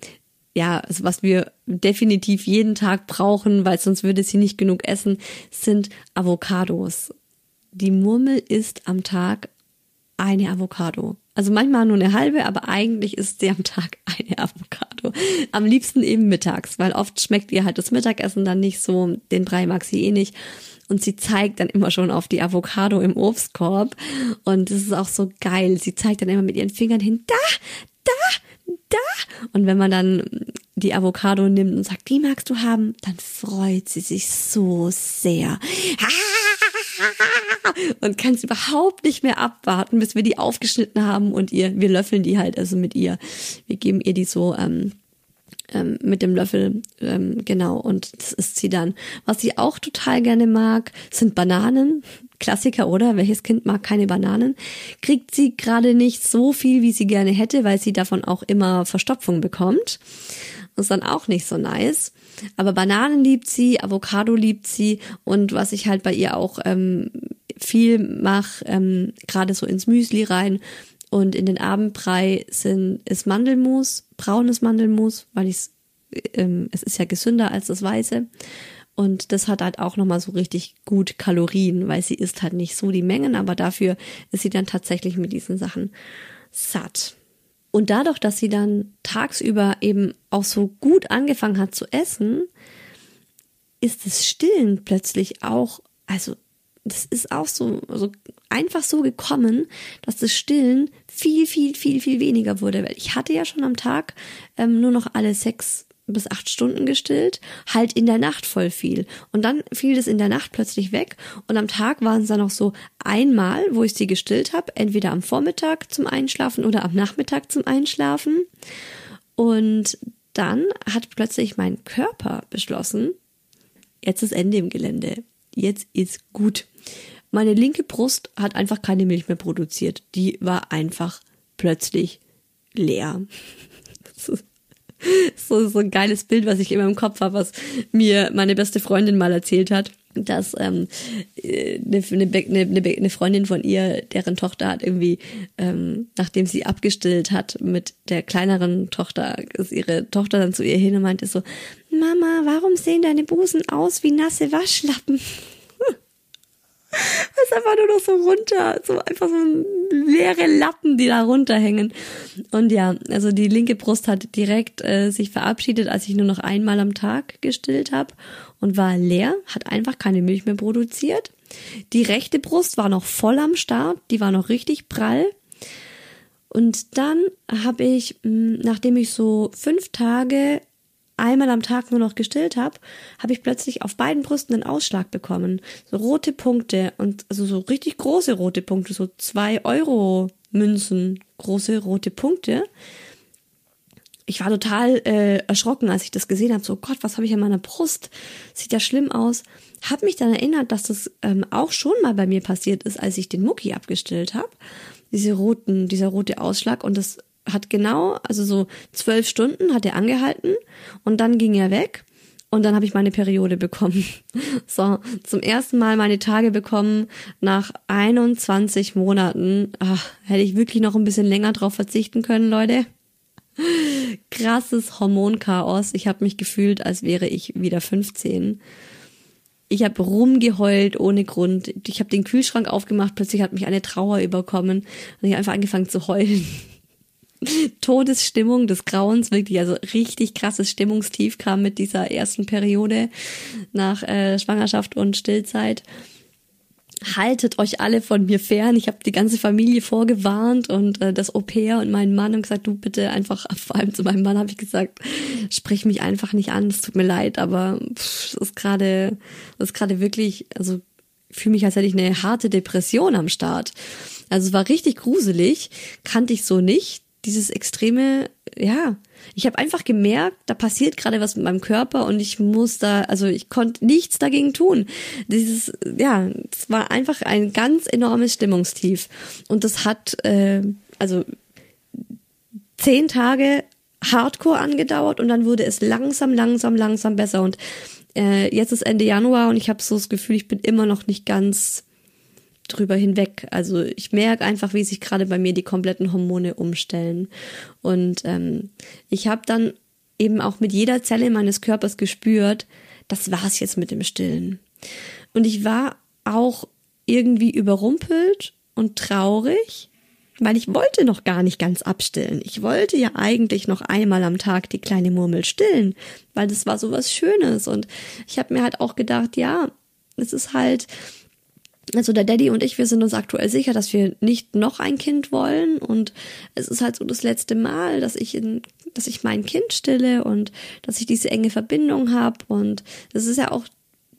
ja, also was wir definitiv jeden Tag brauchen, weil sonst würde sie nicht genug essen, sind Avocados. Die Murmel isst am Tag eine Avocado. Also manchmal nur eine halbe, aber eigentlich isst sie am Tag eine Avocado. Am liebsten eben mittags, weil oft schmeckt ihr halt das Mittagessen dann nicht so, den Brei mag sie eh nicht. Und sie zeigt dann immer schon auf die Avocado im Obstkorb. Und das ist auch so geil. Sie zeigt dann immer mit ihren Fingern hin, da, da, da. Und wenn man dann die Avocado nimmt und sagt, die magst du haben, dann freut sie sich so sehr. Und kann es überhaupt nicht mehr abwarten, bis wir die aufgeschnitten haben und ihr, wir löffeln die halt also mit ihr. Wir geben ihr die so ähm, ähm, mit dem Löffel, ähm, genau, und das isst sie dann. Was sie auch total gerne mag, sind Bananen. Klassiker, oder? Welches Kind mag keine Bananen? Kriegt sie gerade nicht so viel, wie sie gerne hätte, weil sie davon auch immer Verstopfung bekommt. Ist dann auch nicht so nice. Aber Bananen liebt sie, Avocado liebt sie und was ich halt bei ihr auch ähm, viel mache, ähm, gerade so ins Müsli rein und in den Abendbrei sind ist Mandelmus, braunes Mandelmus, weil ich ähm, es ist ja gesünder als das weiße. Und das hat halt auch nochmal so richtig gut Kalorien, weil sie isst halt nicht so die Mengen, aber dafür ist sie dann tatsächlich mit diesen Sachen satt. Und dadurch, dass sie dann tagsüber eben auch so gut angefangen hat zu essen, ist das Stillen plötzlich auch, also das ist auch so, also einfach so gekommen, dass das Stillen viel, viel, viel, viel weniger wurde. Weil ich hatte ja schon am Tag ähm, nur noch alle sechs bis acht Stunden gestillt, halt in der Nacht voll viel. Und dann fiel das in der Nacht plötzlich weg und am Tag waren es dann noch so einmal, wo ich sie gestillt habe, entweder am Vormittag zum Einschlafen oder am Nachmittag zum Einschlafen. Und dann hat plötzlich mein Körper beschlossen, jetzt ist Ende im Gelände. Jetzt ist gut. Meine linke Brust hat einfach keine Milch mehr produziert. Die war einfach plötzlich leer. so, so ein geiles Bild, was ich immer im Kopf habe, was mir meine beste Freundin mal erzählt hat dass ähm, eine, eine, eine, eine Freundin von ihr, deren Tochter hat irgendwie, ähm, nachdem sie abgestillt hat mit der kleineren Tochter, ist ihre Tochter dann zu ihr hin und meinte so, Mama, warum sehen deine Busen aus wie nasse Waschlappen? Ist einfach nur noch so runter, so einfach so leere Lappen, die da runterhängen. Und ja, also die linke Brust hat direkt äh, sich verabschiedet, als ich nur noch einmal am Tag gestillt habe und war leer, hat einfach keine Milch mehr produziert. Die rechte Brust war noch voll am Start, die war noch richtig prall. Und dann habe ich, hm, nachdem ich so fünf Tage einmal am Tag nur noch gestillt habe, habe ich plötzlich auf beiden Brüsten einen Ausschlag bekommen. So rote Punkte und also so richtig große rote Punkte, so zwei Euro Münzen, große rote Punkte. Ich war total äh, erschrocken, als ich das gesehen habe. So Gott, was habe ich an meiner Brust? Sieht ja schlimm aus. Hab mich dann erinnert, dass das ähm, auch schon mal bei mir passiert ist, als ich den Mucki abgestillt habe. Diese roten, dieser rote Ausschlag und das hat genau, also so zwölf Stunden hat er angehalten und dann ging er weg und dann habe ich meine Periode bekommen. So, zum ersten Mal meine Tage bekommen nach 21 Monaten. Ach, hätte ich wirklich noch ein bisschen länger drauf verzichten können, Leute. Krasses Hormonchaos. Ich habe mich gefühlt, als wäre ich wieder 15. Ich habe rumgeheult ohne Grund. Ich habe den Kühlschrank aufgemacht, plötzlich hat mich eine Trauer überkommen und ich habe einfach angefangen zu heulen. Todesstimmung des Grauens, wirklich, also richtig krasses Stimmungstief kam mit dieser ersten Periode nach äh, Schwangerschaft und Stillzeit. Haltet euch alle von mir fern. Ich habe die ganze Familie vorgewarnt und äh, das Au-pair und meinen Mann und gesagt, du bitte einfach, vor allem zu meinem Mann habe ich gesagt, sprich mich einfach nicht an, es tut mir leid, aber es ist gerade, ist gerade wirklich, also fühle mich, als hätte ich eine harte Depression am Start. Also es war richtig gruselig, kannte ich so nicht dieses extreme, ja, ich habe einfach gemerkt, da passiert gerade was mit meinem Körper und ich muss da, also ich konnte nichts dagegen tun. Dieses, ja, es war einfach ein ganz enormes Stimmungstief. Und das hat, äh, also zehn Tage Hardcore angedauert und dann wurde es langsam, langsam, langsam besser. Und äh, jetzt ist Ende Januar und ich habe so das Gefühl, ich bin immer noch nicht ganz drüber hinweg. Also ich merke einfach, wie sich gerade bei mir die kompletten Hormone umstellen. Und ähm, ich habe dann eben auch mit jeder Zelle meines Körpers gespürt, das war's jetzt mit dem Stillen. Und ich war auch irgendwie überrumpelt und traurig, weil ich wollte noch gar nicht ganz abstillen. Ich wollte ja eigentlich noch einmal am Tag die kleine Murmel stillen, weil das war so was Schönes. Und ich habe mir halt auch gedacht, ja, es ist halt, also der Daddy und ich, wir sind uns aktuell sicher, dass wir nicht noch ein Kind wollen. Und es ist halt so das letzte Mal, dass ich in, dass ich mein Kind stille und dass ich diese enge Verbindung habe. Und das ist ja auch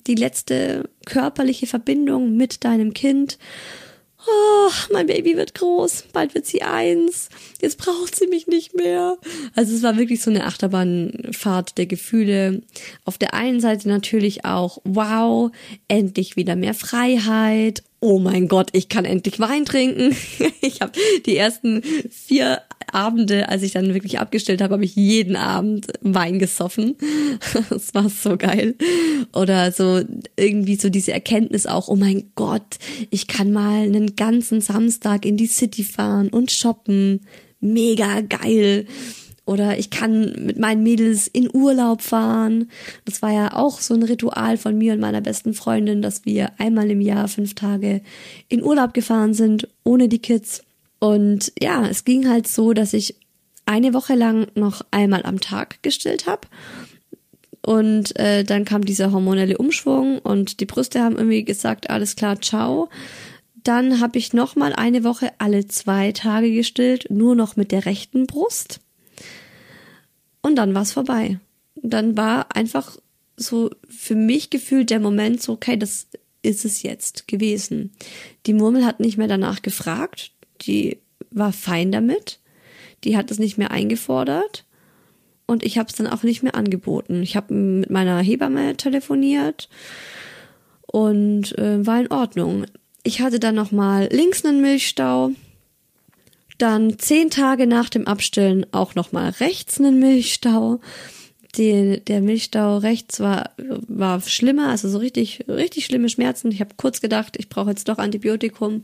die letzte körperliche Verbindung mit deinem Kind. Oh, mein Baby wird groß, bald wird sie eins, jetzt braucht sie mich nicht mehr. Also es war wirklich so eine Achterbahnfahrt der Gefühle. Auf der einen Seite natürlich auch, wow, endlich wieder mehr Freiheit. Oh mein Gott, ich kann endlich Wein trinken. Ich habe die ersten vier Abende, als ich dann wirklich abgestellt habe, habe ich jeden Abend Wein gesoffen. Das war so geil. Oder so irgendwie so diese Erkenntnis auch, oh mein Gott, ich kann mal einen ganzen Samstag in die City fahren und shoppen. Mega geil. Oder ich kann mit meinen Mädels in Urlaub fahren. Das war ja auch so ein Ritual von mir und meiner besten Freundin, dass wir einmal im Jahr fünf Tage in Urlaub gefahren sind, ohne die Kids. Und ja, es ging halt so, dass ich eine Woche lang noch einmal am Tag gestillt habe. Und äh, dann kam dieser hormonelle Umschwung und die Brüste haben irgendwie gesagt, alles klar, ciao. Dann habe ich noch mal eine Woche alle zwei Tage gestillt, nur noch mit der rechten Brust. Und dann war es vorbei. Dann war einfach so für mich gefühlt der Moment so, okay, das ist es jetzt gewesen. Die Murmel hat nicht mehr danach gefragt die war fein damit, die hat es nicht mehr eingefordert und ich habe es dann auch nicht mehr angeboten. Ich habe mit meiner Hebamme telefoniert und äh, war in Ordnung. Ich hatte dann noch mal links einen Milchstau, dann zehn Tage nach dem Abstillen auch noch mal rechts einen Milchstau die, der Milchstau rechts war, war schlimmer, also so richtig, richtig schlimme Schmerzen. Ich habe kurz gedacht, ich brauche jetzt doch Antibiotikum.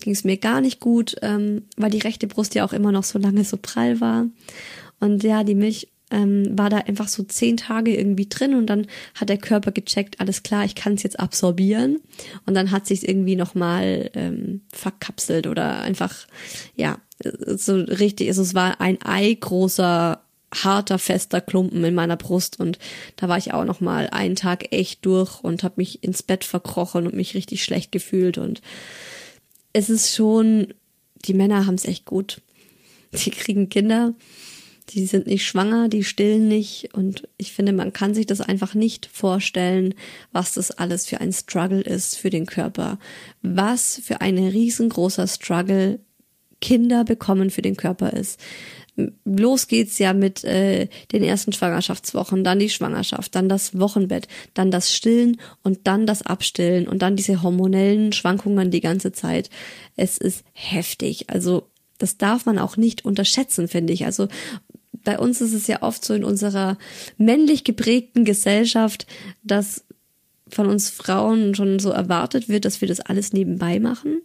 Ging es mir gar nicht gut, ähm, weil die rechte Brust ja auch immer noch so lange so prall war. Und ja, die Milch ähm, war da einfach so zehn Tage irgendwie drin und dann hat der Körper gecheckt, alles klar, ich kann es jetzt absorbieren. Und dann hat sich irgendwie nochmal ähm, verkapselt oder einfach, ja, so richtig, also es war ein Ei großer harter, fester Klumpen in meiner Brust und da war ich auch noch mal einen Tag echt durch und habe mich ins Bett verkrochen und mich richtig schlecht gefühlt und es ist schon, die Männer haben es echt gut. Die kriegen Kinder, die sind nicht schwanger, die stillen nicht und ich finde, man kann sich das einfach nicht vorstellen, was das alles für ein Struggle ist für den Körper. Was für ein riesengroßer Struggle Kinder bekommen für den Körper ist los geht's ja mit äh, den ersten Schwangerschaftswochen, dann die Schwangerschaft, dann das Wochenbett, dann das Stillen und dann das Abstillen und dann diese hormonellen Schwankungen die ganze Zeit. Es ist heftig. Also das darf man auch nicht unterschätzen, finde ich. Also bei uns ist es ja oft so in unserer männlich geprägten Gesellschaft, dass von uns Frauen schon so erwartet wird, dass wir das alles nebenbei machen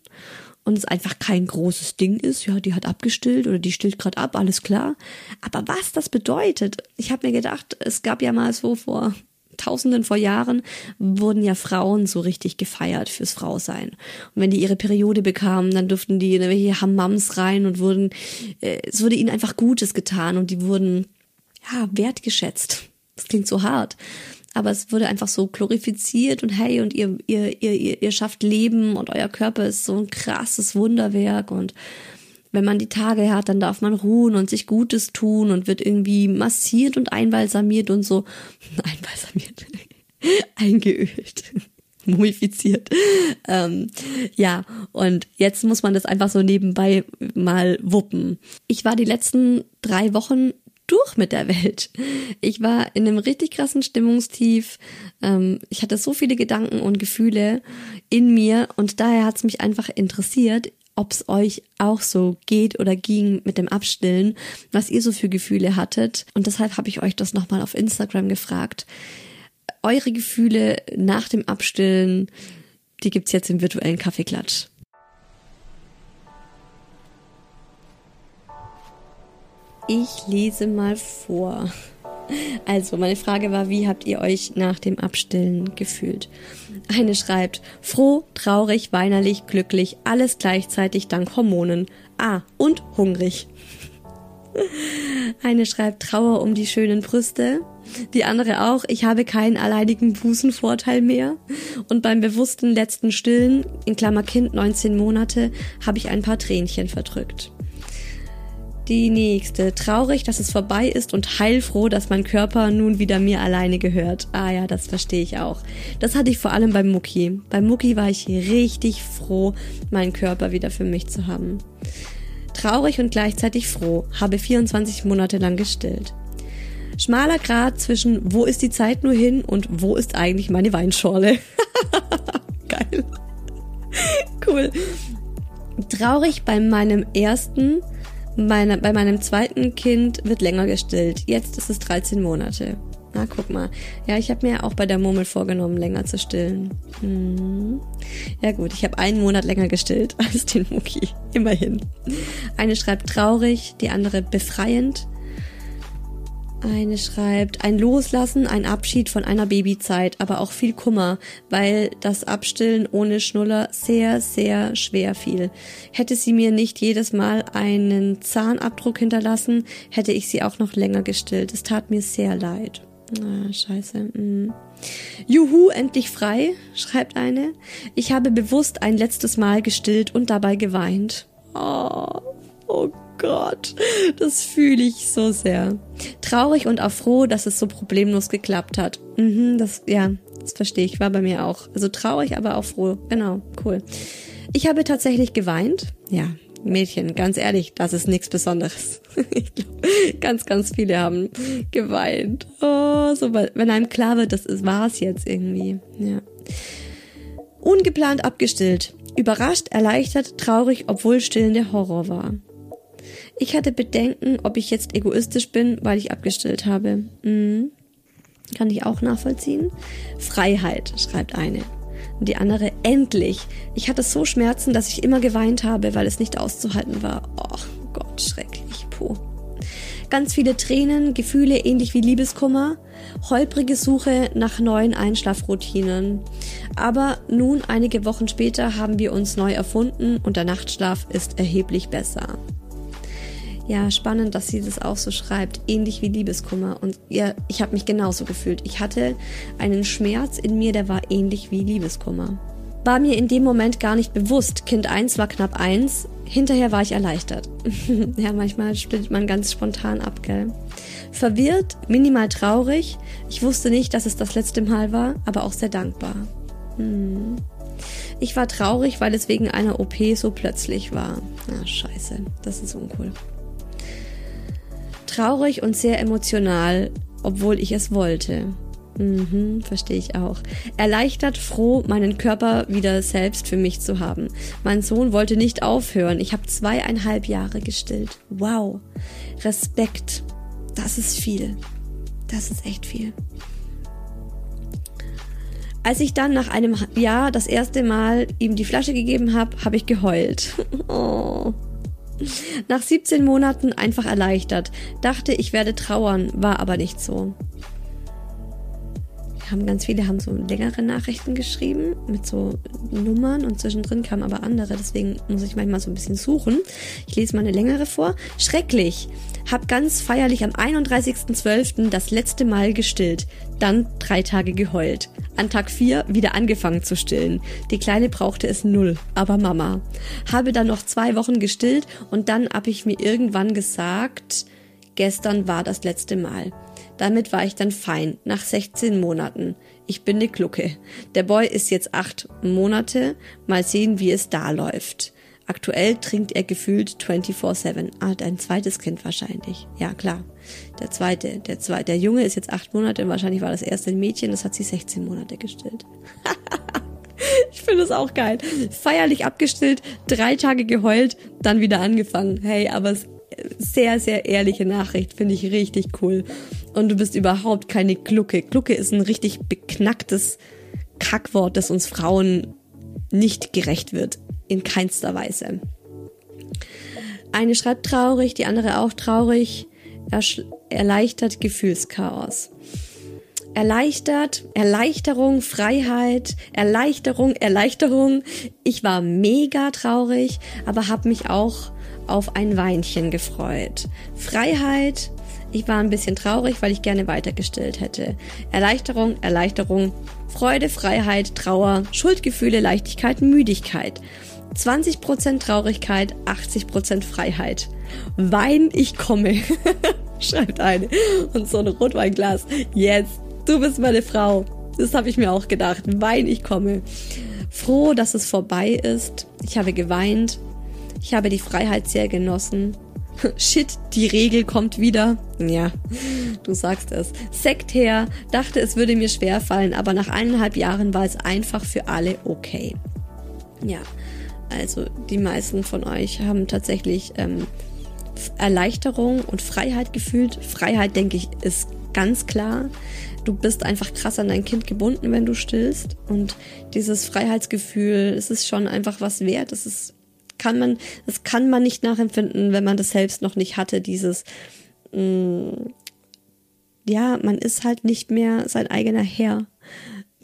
und es einfach kein großes Ding ist, ja, die hat abgestillt oder die stillt gerade ab, alles klar. Aber was das bedeutet, ich habe mir gedacht, es gab ja mal so vor Tausenden vor Jahren wurden ja Frauen so richtig gefeiert fürs Frausein. Und wenn die ihre Periode bekamen, dann durften die in irgendwelche Hammams rein und wurden, äh, es wurde ihnen einfach Gutes getan und die wurden, ja, wertgeschätzt. Das klingt so hart aber es wurde einfach so glorifiziert und hey, und ihr, ihr, ihr, ihr schafft Leben und euer Körper ist so ein krasses Wunderwerk und wenn man die Tage hat, dann darf man ruhen und sich Gutes tun und wird irgendwie massiert und einbalsamiert und so. Einbalsamiert. Eingeölt. mumifiziert. Ähm, ja, und jetzt muss man das einfach so nebenbei mal wuppen. Ich war die letzten drei Wochen durch mit der Welt. Ich war in einem richtig krassen Stimmungstief. Ähm, ich hatte so viele Gedanken und Gefühle in mir und daher hat es mich einfach interessiert, ob es euch auch so geht oder ging mit dem Abstillen, was ihr so für Gefühle hattet. Und deshalb habe ich euch das nochmal auf Instagram gefragt. Eure Gefühle nach dem Abstillen, die gibt's jetzt im virtuellen Kaffeeklatsch. Ich lese mal vor. Also, meine Frage war, wie habt ihr euch nach dem Abstillen gefühlt? Eine schreibt, froh, traurig, weinerlich, glücklich, alles gleichzeitig dank Hormonen. Ah, und hungrig. Eine schreibt Trauer um die schönen Brüste. Die andere auch, ich habe keinen alleinigen Busenvorteil mehr. Und beim bewussten letzten Stillen, in Klammer Kind 19 Monate, habe ich ein paar Tränchen verdrückt. Die nächste. Traurig, dass es vorbei ist und heilfroh, dass mein Körper nun wieder mir alleine gehört. Ah ja, das verstehe ich auch. Das hatte ich vor allem beim Mucki. Beim Mucki war ich richtig froh, meinen Körper wieder für mich zu haben. Traurig und gleichzeitig froh, habe 24 Monate lang gestillt. Schmaler Grad zwischen wo ist die Zeit nur hin und wo ist eigentlich meine Weinschorle. Geil. cool. Traurig bei meinem ersten, meine, bei meinem zweiten Kind wird länger gestillt. Jetzt ist es 13 Monate. Na, guck mal. Ja, ich habe mir auch bei der Murmel vorgenommen, länger zu stillen. Hm. Ja gut, ich habe einen Monat länger gestillt als den Mucki. Immerhin. Eine schreibt traurig, die andere befreiend. Eine schreibt ein Loslassen, ein Abschied von einer Babyzeit, aber auch viel Kummer, weil das Abstillen ohne Schnuller sehr, sehr schwer fiel. Hätte sie mir nicht jedes Mal einen Zahnabdruck hinterlassen, hätte ich sie auch noch länger gestillt. Es tat mir sehr leid. Ah, scheiße. Mm. Juhu, endlich frei, schreibt eine. Ich habe bewusst ein letztes Mal gestillt und dabei geweint. Oh, oh Gott, das fühle ich so sehr. Traurig und auch froh, dass es so problemlos geklappt hat. Mhm, das, ja, das verstehe ich, war bei mir auch. Also traurig, aber auch froh. Genau, cool. Ich habe tatsächlich geweint. Ja, Mädchen, ganz ehrlich, das ist nichts Besonderes. ich glaube, ganz, ganz viele haben geweint. Oh, so, wenn einem klar wird, das war es jetzt irgendwie. Ja. Ungeplant abgestillt. Überrascht, erleichtert, traurig, obwohl Stillen der Horror war. Ich hatte Bedenken, ob ich jetzt egoistisch bin, weil ich abgestillt habe. Mhm. Kann ich auch nachvollziehen. Freiheit, schreibt eine. Und die andere, endlich. Ich hatte so Schmerzen, dass ich immer geweint habe, weil es nicht auszuhalten war. Oh Gott, schrecklich, puh. Ganz viele Tränen, Gefühle ähnlich wie Liebeskummer, holprige Suche nach neuen Einschlafroutinen. Aber nun, einige Wochen später, haben wir uns neu erfunden und der Nachtschlaf ist erheblich besser. Ja, spannend, dass sie das auch so schreibt, ähnlich wie Liebeskummer. Und ja, ich habe mich genauso gefühlt. Ich hatte einen Schmerz in mir, der war ähnlich wie Liebeskummer. War mir in dem Moment gar nicht bewusst. Kind 1 war knapp 1. Hinterher war ich erleichtert. ja, manchmal splittet man ganz spontan ab, gell? Verwirrt, minimal traurig. Ich wusste nicht, dass es das letzte Mal war, aber auch sehr dankbar. Hm. Ich war traurig, weil es wegen einer OP so plötzlich war. Na, scheiße. Das ist uncool traurig und sehr emotional, obwohl ich es wollte. Mhm, verstehe ich auch. Erleichtert, froh, meinen Körper wieder selbst für mich zu haben. Mein Sohn wollte nicht aufhören. Ich habe zweieinhalb Jahre gestillt. Wow. Respekt. Das ist viel. Das ist echt viel. Als ich dann nach einem Jahr das erste Mal ihm die Flasche gegeben habe, habe ich geheult. Oh. Nach 17 Monaten einfach erleichtert. Dachte, ich werde trauern, war aber nicht so. Haben ganz viele haben so längere Nachrichten geschrieben mit so Nummern und zwischendrin kamen aber andere, deswegen muss ich manchmal so ein bisschen suchen. Ich lese mal eine längere vor. Schrecklich. Hab ganz feierlich am 31.12. das letzte Mal gestillt, dann drei Tage geheult. An Tag 4 wieder angefangen zu stillen. Die Kleine brauchte es null, aber Mama. Habe dann noch zwei Wochen gestillt und dann hab ich mir irgendwann gesagt, gestern war das letzte Mal. Damit war ich dann fein, nach 16 Monaten. Ich bin ne Glucke. Der Boy ist jetzt acht Monate. Mal sehen, wie es da läuft. Aktuell trinkt er gefühlt 24-7. Ah, dein zweites Kind wahrscheinlich. Ja, klar. Der zweite, der zweite, der Junge ist jetzt acht Monate und wahrscheinlich war das erste ein Mädchen, das hat sie 16 Monate gestillt. ich finde es auch geil. Feierlich abgestillt, drei Tage geheult, dann wieder angefangen. Hey, aber sehr, sehr ehrliche Nachricht, finde ich richtig cool. Und du bist überhaupt keine Glucke. Glucke ist ein richtig beknacktes Kackwort, das uns Frauen nicht gerecht wird in keinster Weise. Eine schreibt traurig, die andere auch traurig. erleichtert Gefühlschaos. Erleichtert, Erleichterung, Freiheit, Erleichterung, Erleichterung. Ich war mega traurig, aber habe mich auch auf ein Weinchen gefreut. Freiheit, ich war ein bisschen traurig, weil ich gerne weitergestillt hätte. Erleichterung, Erleichterung, Freude, Freiheit, Trauer, Schuldgefühle, Leichtigkeit, Müdigkeit. 20% Traurigkeit, 80% Freiheit. Wein, ich komme. Schreibt eine. Und so ein Rotweinglas. Jetzt, du bist meine Frau. Das habe ich mir auch gedacht. Wein, ich komme. Froh, dass es vorbei ist. Ich habe geweint. Ich habe die Freiheit sehr genossen. Shit, die Regel kommt wieder. Ja, du sagst es. Sekt her, dachte, es würde mir schwer fallen, aber nach eineinhalb Jahren war es einfach für alle okay. Ja, also die meisten von euch haben tatsächlich ähm, Erleichterung und Freiheit gefühlt. Freiheit, denke ich, ist ganz klar. Du bist einfach krass an dein Kind gebunden, wenn du stillst. Und dieses Freiheitsgefühl, es ist schon einfach was wert. Es ist kann man, das kann man nicht nachempfinden, wenn man das selbst noch nicht hatte, dieses, mh, mm, ja, man ist halt nicht mehr sein eigener Herr.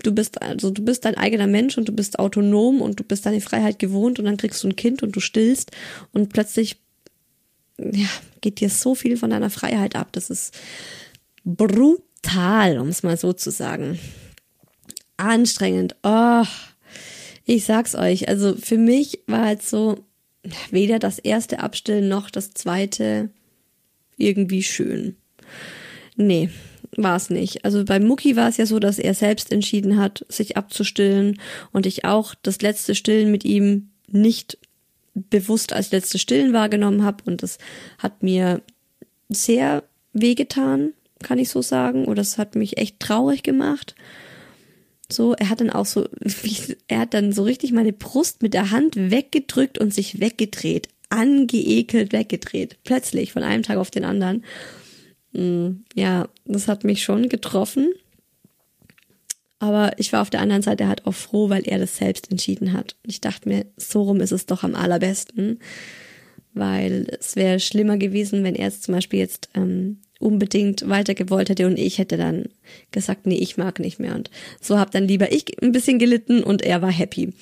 Du bist, also du bist dein eigener Mensch und du bist autonom und du bist deine Freiheit gewohnt und dann kriegst du ein Kind und du stillst und plötzlich, ja, geht dir so viel von deiner Freiheit ab. Das ist brutal, um es mal so zu sagen. Anstrengend. Oh, ich sag's euch, also für mich war halt so weder das erste Abstillen noch das zweite irgendwie schön. Nee, war es nicht. Also bei Mucki war es ja so, dass er selbst entschieden hat, sich abzustillen und ich auch das letzte Stillen mit ihm nicht bewusst als letzte Stillen wahrgenommen habe und das hat mir sehr wehgetan, kann ich so sagen, oder es hat mich echt traurig gemacht. So, er hat dann auch so, er hat dann so richtig meine Brust mit der Hand weggedrückt und sich weggedreht, angeekelt weggedreht, plötzlich von einem Tag auf den anderen. Mm, ja, das hat mich schon getroffen. Aber ich war auf der anderen Seite halt auch froh, weil er das selbst entschieden hat. Ich dachte mir, so rum ist es doch am allerbesten. Weil es wäre schlimmer gewesen, wenn er jetzt zum Beispiel jetzt ähm, unbedingt weitergewollt hätte und ich hätte dann gesagt, nee, ich mag nicht mehr. Und so habe dann lieber ich ein bisschen gelitten und er war happy.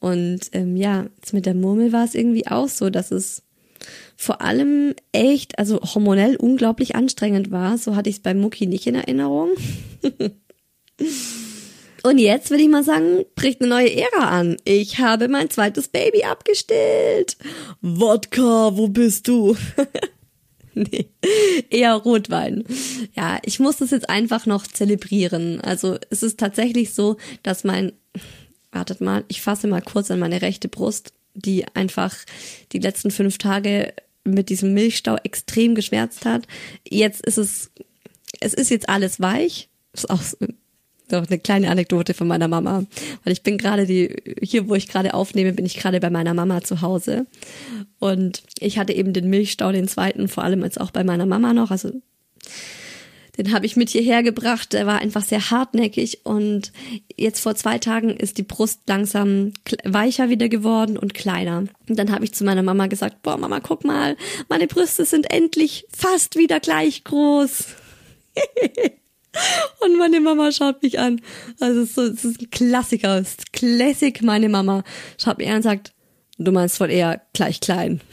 Und ähm, ja, jetzt mit der Murmel war es irgendwie auch so, dass es vor allem echt, also hormonell unglaublich anstrengend war. So hatte ich es bei Mucki nicht in Erinnerung. Und jetzt würde ich mal sagen, bricht eine neue Ära an. Ich habe mein zweites Baby abgestillt. Wodka, wo bist du? nee, eher Rotwein. Ja, ich muss das jetzt einfach noch zelebrieren. Also es ist tatsächlich so, dass mein, wartet mal, ich fasse mal kurz an meine rechte Brust, die einfach die letzten fünf Tage mit diesem Milchstau extrem geschmerzt hat. Jetzt ist es, es ist jetzt alles weich. Ist auch doch eine kleine Anekdote von meiner Mama, weil ich bin gerade die hier, wo ich gerade aufnehme, bin ich gerade bei meiner Mama zu Hause und ich hatte eben den Milchstau, den zweiten, vor allem jetzt auch bei meiner Mama noch, also den habe ich mit hierher gebracht. Der war einfach sehr hartnäckig und jetzt vor zwei Tagen ist die Brust langsam weicher wieder geworden und kleiner. Und dann habe ich zu meiner Mama gesagt, boah Mama, guck mal, meine Brüste sind endlich fast wieder gleich groß. Und meine Mama schaut mich an. Also es ist, so, es ist ein Klassiker. Es ist Classic, meine Mama schaut mir an und sagt, du meinst voll eher gleich klein.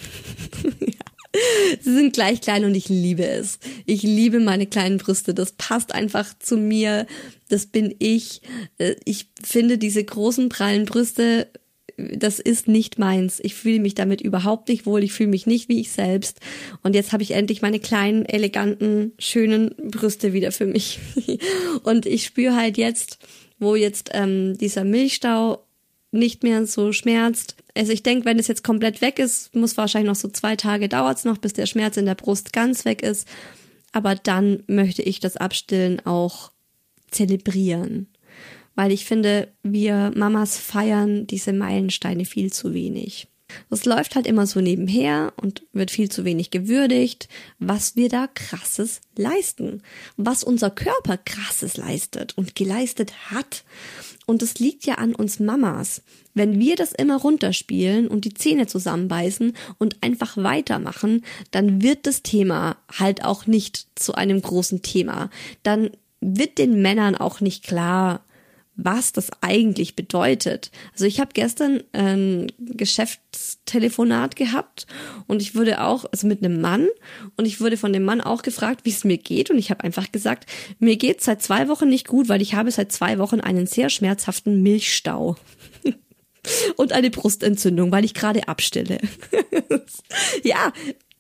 Sie sind gleich klein und ich liebe es. Ich liebe meine kleinen Brüste. Das passt einfach zu mir. Das bin ich. Äh, ich finde diese großen prallen Brüste das ist nicht meins. Ich fühle mich damit überhaupt nicht wohl. Ich fühle mich nicht wie ich selbst. Und jetzt habe ich endlich meine kleinen, eleganten, schönen Brüste wieder für mich. Und ich spüre halt jetzt, wo jetzt ähm, dieser Milchstau nicht mehr so schmerzt. Also ich denke, wenn es jetzt komplett weg ist, muss wahrscheinlich noch so zwei Tage dauert's noch, bis der Schmerz in der Brust ganz weg ist. Aber dann möchte ich das Abstillen auch zelebrieren weil ich finde, wir Mamas feiern diese Meilensteine viel zu wenig. Das läuft halt immer so nebenher und wird viel zu wenig gewürdigt, was wir da krasses leisten, was unser Körper krasses leistet und geleistet hat. Und es liegt ja an uns Mamas. Wenn wir das immer runterspielen und die Zähne zusammenbeißen und einfach weitermachen, dann wird das Thema halt auch nicht zu einem großen Thema. Dann wird den Männern auch nicht klar, was das eigentlich bedeutet. Also ich habe gestern ein Geschäftstelefonat gehabt und ich wurde auch, also mit einem Mann, und ich wurde von dem Mann auch gefragt, wie es mir geht. Und ich habe einfach gesagt, mir geht seit zwei Wochen nicht gut, weil ich habe seit zwei Wochen einen sehr schmerzhaften Milchstau. und eine Brustentzündung, weil ich gerade abstille. ja,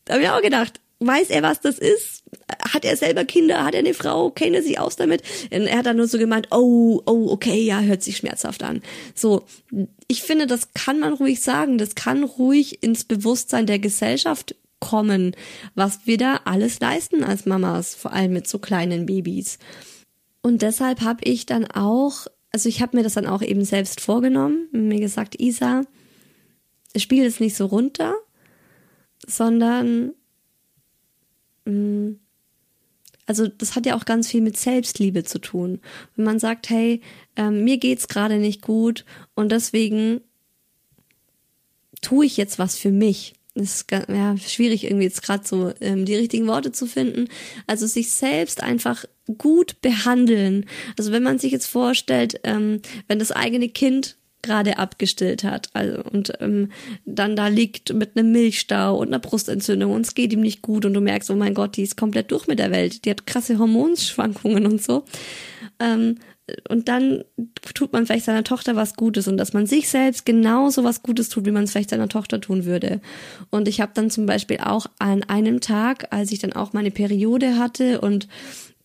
da habe ich auch gedacht, weiß er, was das ist? Hat er selber Kinder? Hat er eine Frau? Kennt er sich aus damit? Und er hat dann nur so gemeint, oh, oh, okay, ja, hört sich schmerzhaft an. So, ich finde, das kann man ruhig sagen. Das kann ruhig ins Bewusstsein der Gesellschaft kommen, was wir da alles leisten als Mamas, vor allem mit so kleinen Babys. Und deshalb habe ich dann auch, also ich habe mir das dann auch eben selbst vorgenommen, mir gesagt, Isa, spiel es nicht so runter, sondern. Also das hat ja auch ganz viel mit Selbstliebe zu tun. Wenn man sagt, hey, ähm, mir geht's gerade nicht gut und deswegen tue ich jetzt was für mich. Das ist ja, schwierig irgendwie jetzt gerade so ähm, die richtigen Worte zu finden. Also sich selbst einfach gut behandeln. Also wenn man sich jetzt vorstellt, ähm, wenn das eigene Kind gerade abgestillt hat. Also und ähm, dann da liegt mit einem Milchstau und einer Brustentzündung und es geht ihm nicht gut und du merkst, oh mein Gott, die ist komplett durch mit der Welt. Die hat krasse Hormonschwankungen und so. Ähm, und dann tut man vielleicht seiner Tochter was Gutes und dass man sich selbst genauso was Gutes tut, wie man es vielleicht seiner Tochter tun würde. Und ich habe dann zum Beispiel auch an einem Tag, als ich dann auch meine Periode hatte und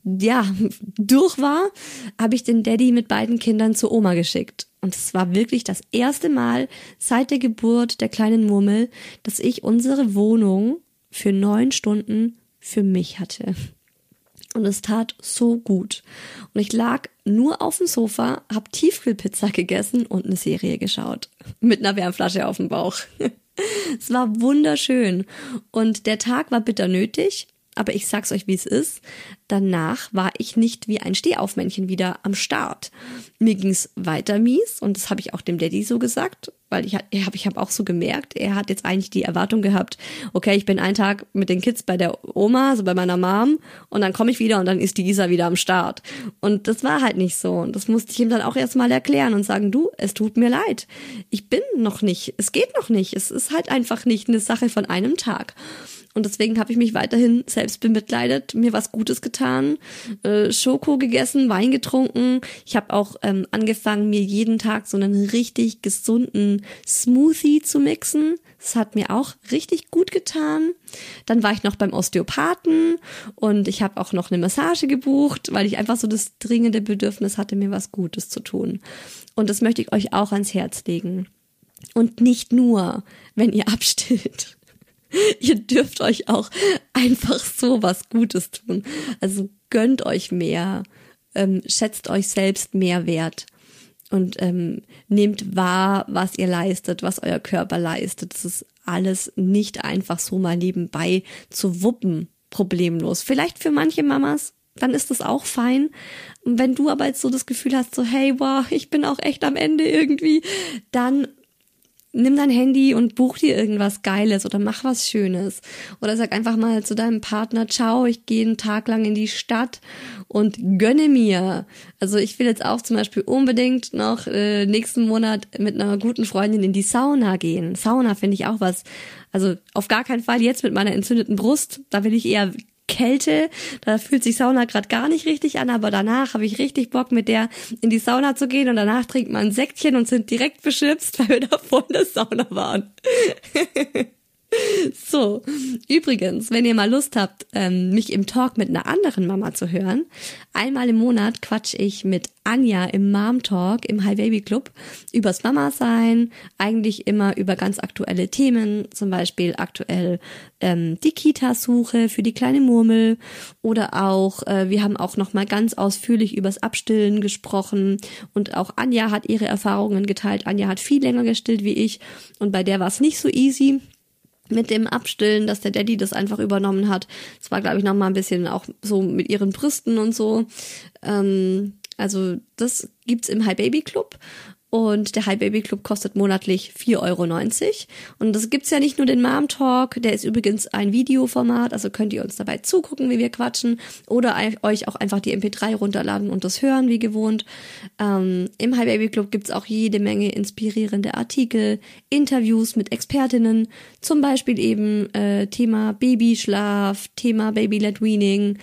ja, durch war, habe ich den Daddy mit beiden Kindern zur Oma geschickt. Und es war wirklich das erste Mal seit der Geburt der kleinen Murmel, dass ich unsere Wohnung für neun Stunden für mich hatte. Und es tat so gut. Und ich lag nur auf dem Sofa, hab Tiefkühlpizza gegessen und eine Serie geschaut. Mit einer Wärmflasche auf dem Bauch. es war wunderschön. Und der Tag war bitter nötig aber ich sag's euch, wie es ist. Danach war ich nicht wie ein Stehaufmännchen wieder am Start. Mir ging's weiter mies und das habe ich auch dem Daddy so gesagt, weil ich habe ich hab auch so gemerkt, er hat jetzt eigentlich die Erwartung gehabt, okay, ich bin einen Tag mit den Kids bei der Oma, also bei meiner Mom und dann komme ich wieder und dann ist die Isa wieder am Start. Und das war halt nicht so und das musste ich ihm dann auch erstmal erklären und sagen, du, es tut mir leid. Ich bin noch nicht, es geht noch nicht, es ist halt einfach nicht eine Sache von einem Tag. Und deswegen habe ich mich weiterhin selbst bemitleidet, mir was Gutes getan, äh, Schoko gegessen, Wein getrunken. Ich habe auch ähm, angefangen, mir jeden Tag so einen richtig gesunden Smoothie zu mixen. Das hat mir auch richtig gut getan. Dann war ich noch beim Osteopathen und ich habe auch noch eine Massage gebucht, weil ich einfach so das dringende Bedürfnis hatte, mir was Gutes zu tun. Und das möchte ich euch auch ans Herz legen. Und nicht nur, wenn ihr abstillt. ihr dürft euch auch einfach so was Gutes tun. Also gönnt euch mehr, ähm, schätzt euch selbst mehr wert und ähm, nehmt wahr, was ihr leistet, was euer Körper leistet. Das ist alles nicht einfach so mal nebenbei zu wuppen, problemlos. Vielleicht für manche Mamas, dann ist das auch fein. wenn du aber jetzt so das Gefühl hast, so hey, wow, ich bin auch echt am Ende irgendwie, dann nimm dein Handy und buch dir irgendwas Geiles oder mach was Schönes. Oder sag einfach mal zu deinem Partner, ciao, ich gehe einen Tag lang in die Stadt und gönne mir. Also ich will jetzt auch zum Beispiel unbedingt noch äh, nächsten Monat mit einer guten Freundin in die Sauna gehen. Sauna finde ich auch was. Also auf gar keinen Fall jetzt mit meiner entzündeten Brust. Da will ich eher Kälte. Da fühlt sich Sauna gerade gar nicht richtig an, aber danach habe ich richtig Bock, mit der in die Sauna zu gehen und danach trinkt man ein Säckchen und sind direkt beschwipst, weil wir davor in der Sauna waren. So, übrigens, wenn ihr mal Lust habt, ähm, mich im Talk mit einer anderen Mama zu hören, einmal im Monat quatsch ich mit Anja im Mom Talk im High Baby Club übers Mama sein, eigentlich immer über ganz aktuelle Themen, zum Beispiel aktuell ähm, die Kita-Suche für die kleine Murmel oder auch, äh, wir haben auch nochmal ganz ausführlich übers Abstillen gesprochen und auch Anja hat ihre Erfahrungen geteilt. Anja hat viel länger gestillt wie ich und bei der war es nicht so easy mit dem Abstillen, dass der Daddy das einfach übernommen hat. Es war, glaube ich, noch mal ein bisschen auch so mit ihren Brüsten und so. Ähm, also das gibt's im High Baby Club und der High Baby Club kostet monatlich 4,90 Euro. Und das gibt's ja nicht nur den Mom Talk, der ist übrigens ein Videoformat, also könnt ihr uns dabei zugucken, wie wir quatschen, oder euch auch einfach die MP3 runterladen und das hören, wie gewohnt. Ähm, Im High Baby Club gibt's auch jede Menge inspirierende Artikel, Interviews mit Expertinnen, zum Beispiel eben äh, Thema Babyschlaf, Thema Baby-led Weaning,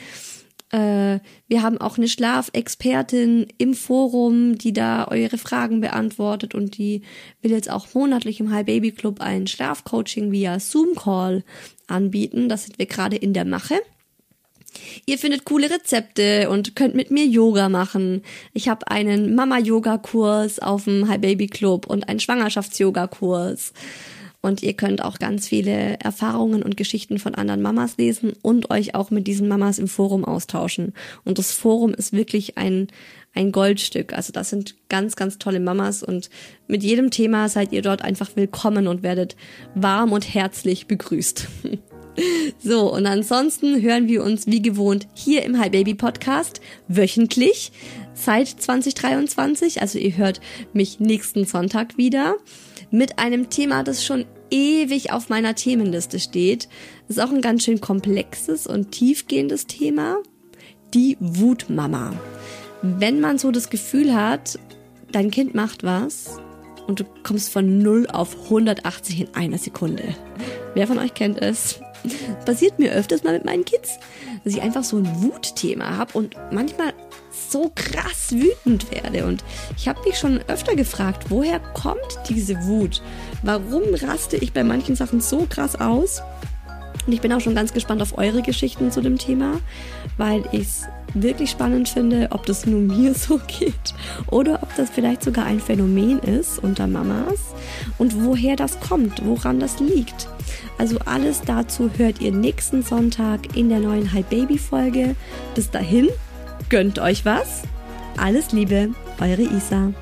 äh, wir haben auch eine Schlafexpertin im Forum, die da eure Fragen beantwortet und die will jetzt auch monatlich im High Baby Club ein Schlafcoaching via Zoom Call anbieten. Das sind wir gerade in der Mache. Ihr findet coole Rezepte und könnt mit mir Yoga machen. Ich habe einen Mama-Yoga-Kurs auf dem High Baby Club und einen Schwangerschafts-Yoga-Kurs. Und ihr könnt auch ganz viele Erfahrungen und Geschichten von anderen Mamas lesen und euch auch mit diesen Mamas im Forum austauschen. Und das Forum ist wirklich ein, ein Goldstück. Also das sind ganz, ganz tolle Mamas und mit jedem Thema seid ihr dort einfach willkommen und werdet warm und herzlich begrüßt. So, und ansonsten hören wir uns wie gewohnt hier im Hi Baby Podcast wöchentlich seit 2023. Also ihr hört mich nächsten Sonntag wieder mit einem Thema, das schon ewig auf meiner Themenliste steht. Das ist auch ein ganz schön komplexes und tiefgehendes Thema. Die Wutmama. Wenn man so das Gefühl hat, dein Kind macht was und du kommst von 0 auf 180 in einer Sekunde. Wer von euch kennt es? Passiert mir öfters mal mit meinen Kids, dass ich einfach so ein Wutthema habe und manchmal so krass wütend werde. Und ich habe mich schon öfter gefragt, woher kommt diese Wut? Warum raste ich bei manchen Sachen so krass aus? Und ich bin auch schon ganz gespannt auf eure Geschichten zu dem Thema, weil ich es wirklich spannend finde, ob das nur mir so geht oder ob das vielleicht sogar ein Phänomen ist unter Mamas und woher das kommt, woran das liegt. Also alles dazu hört ihr nächsten Sonntag in der neuen Hi Baby Folge. Bis dahin, gönnt euch was. Alles Liebe, eure Isa.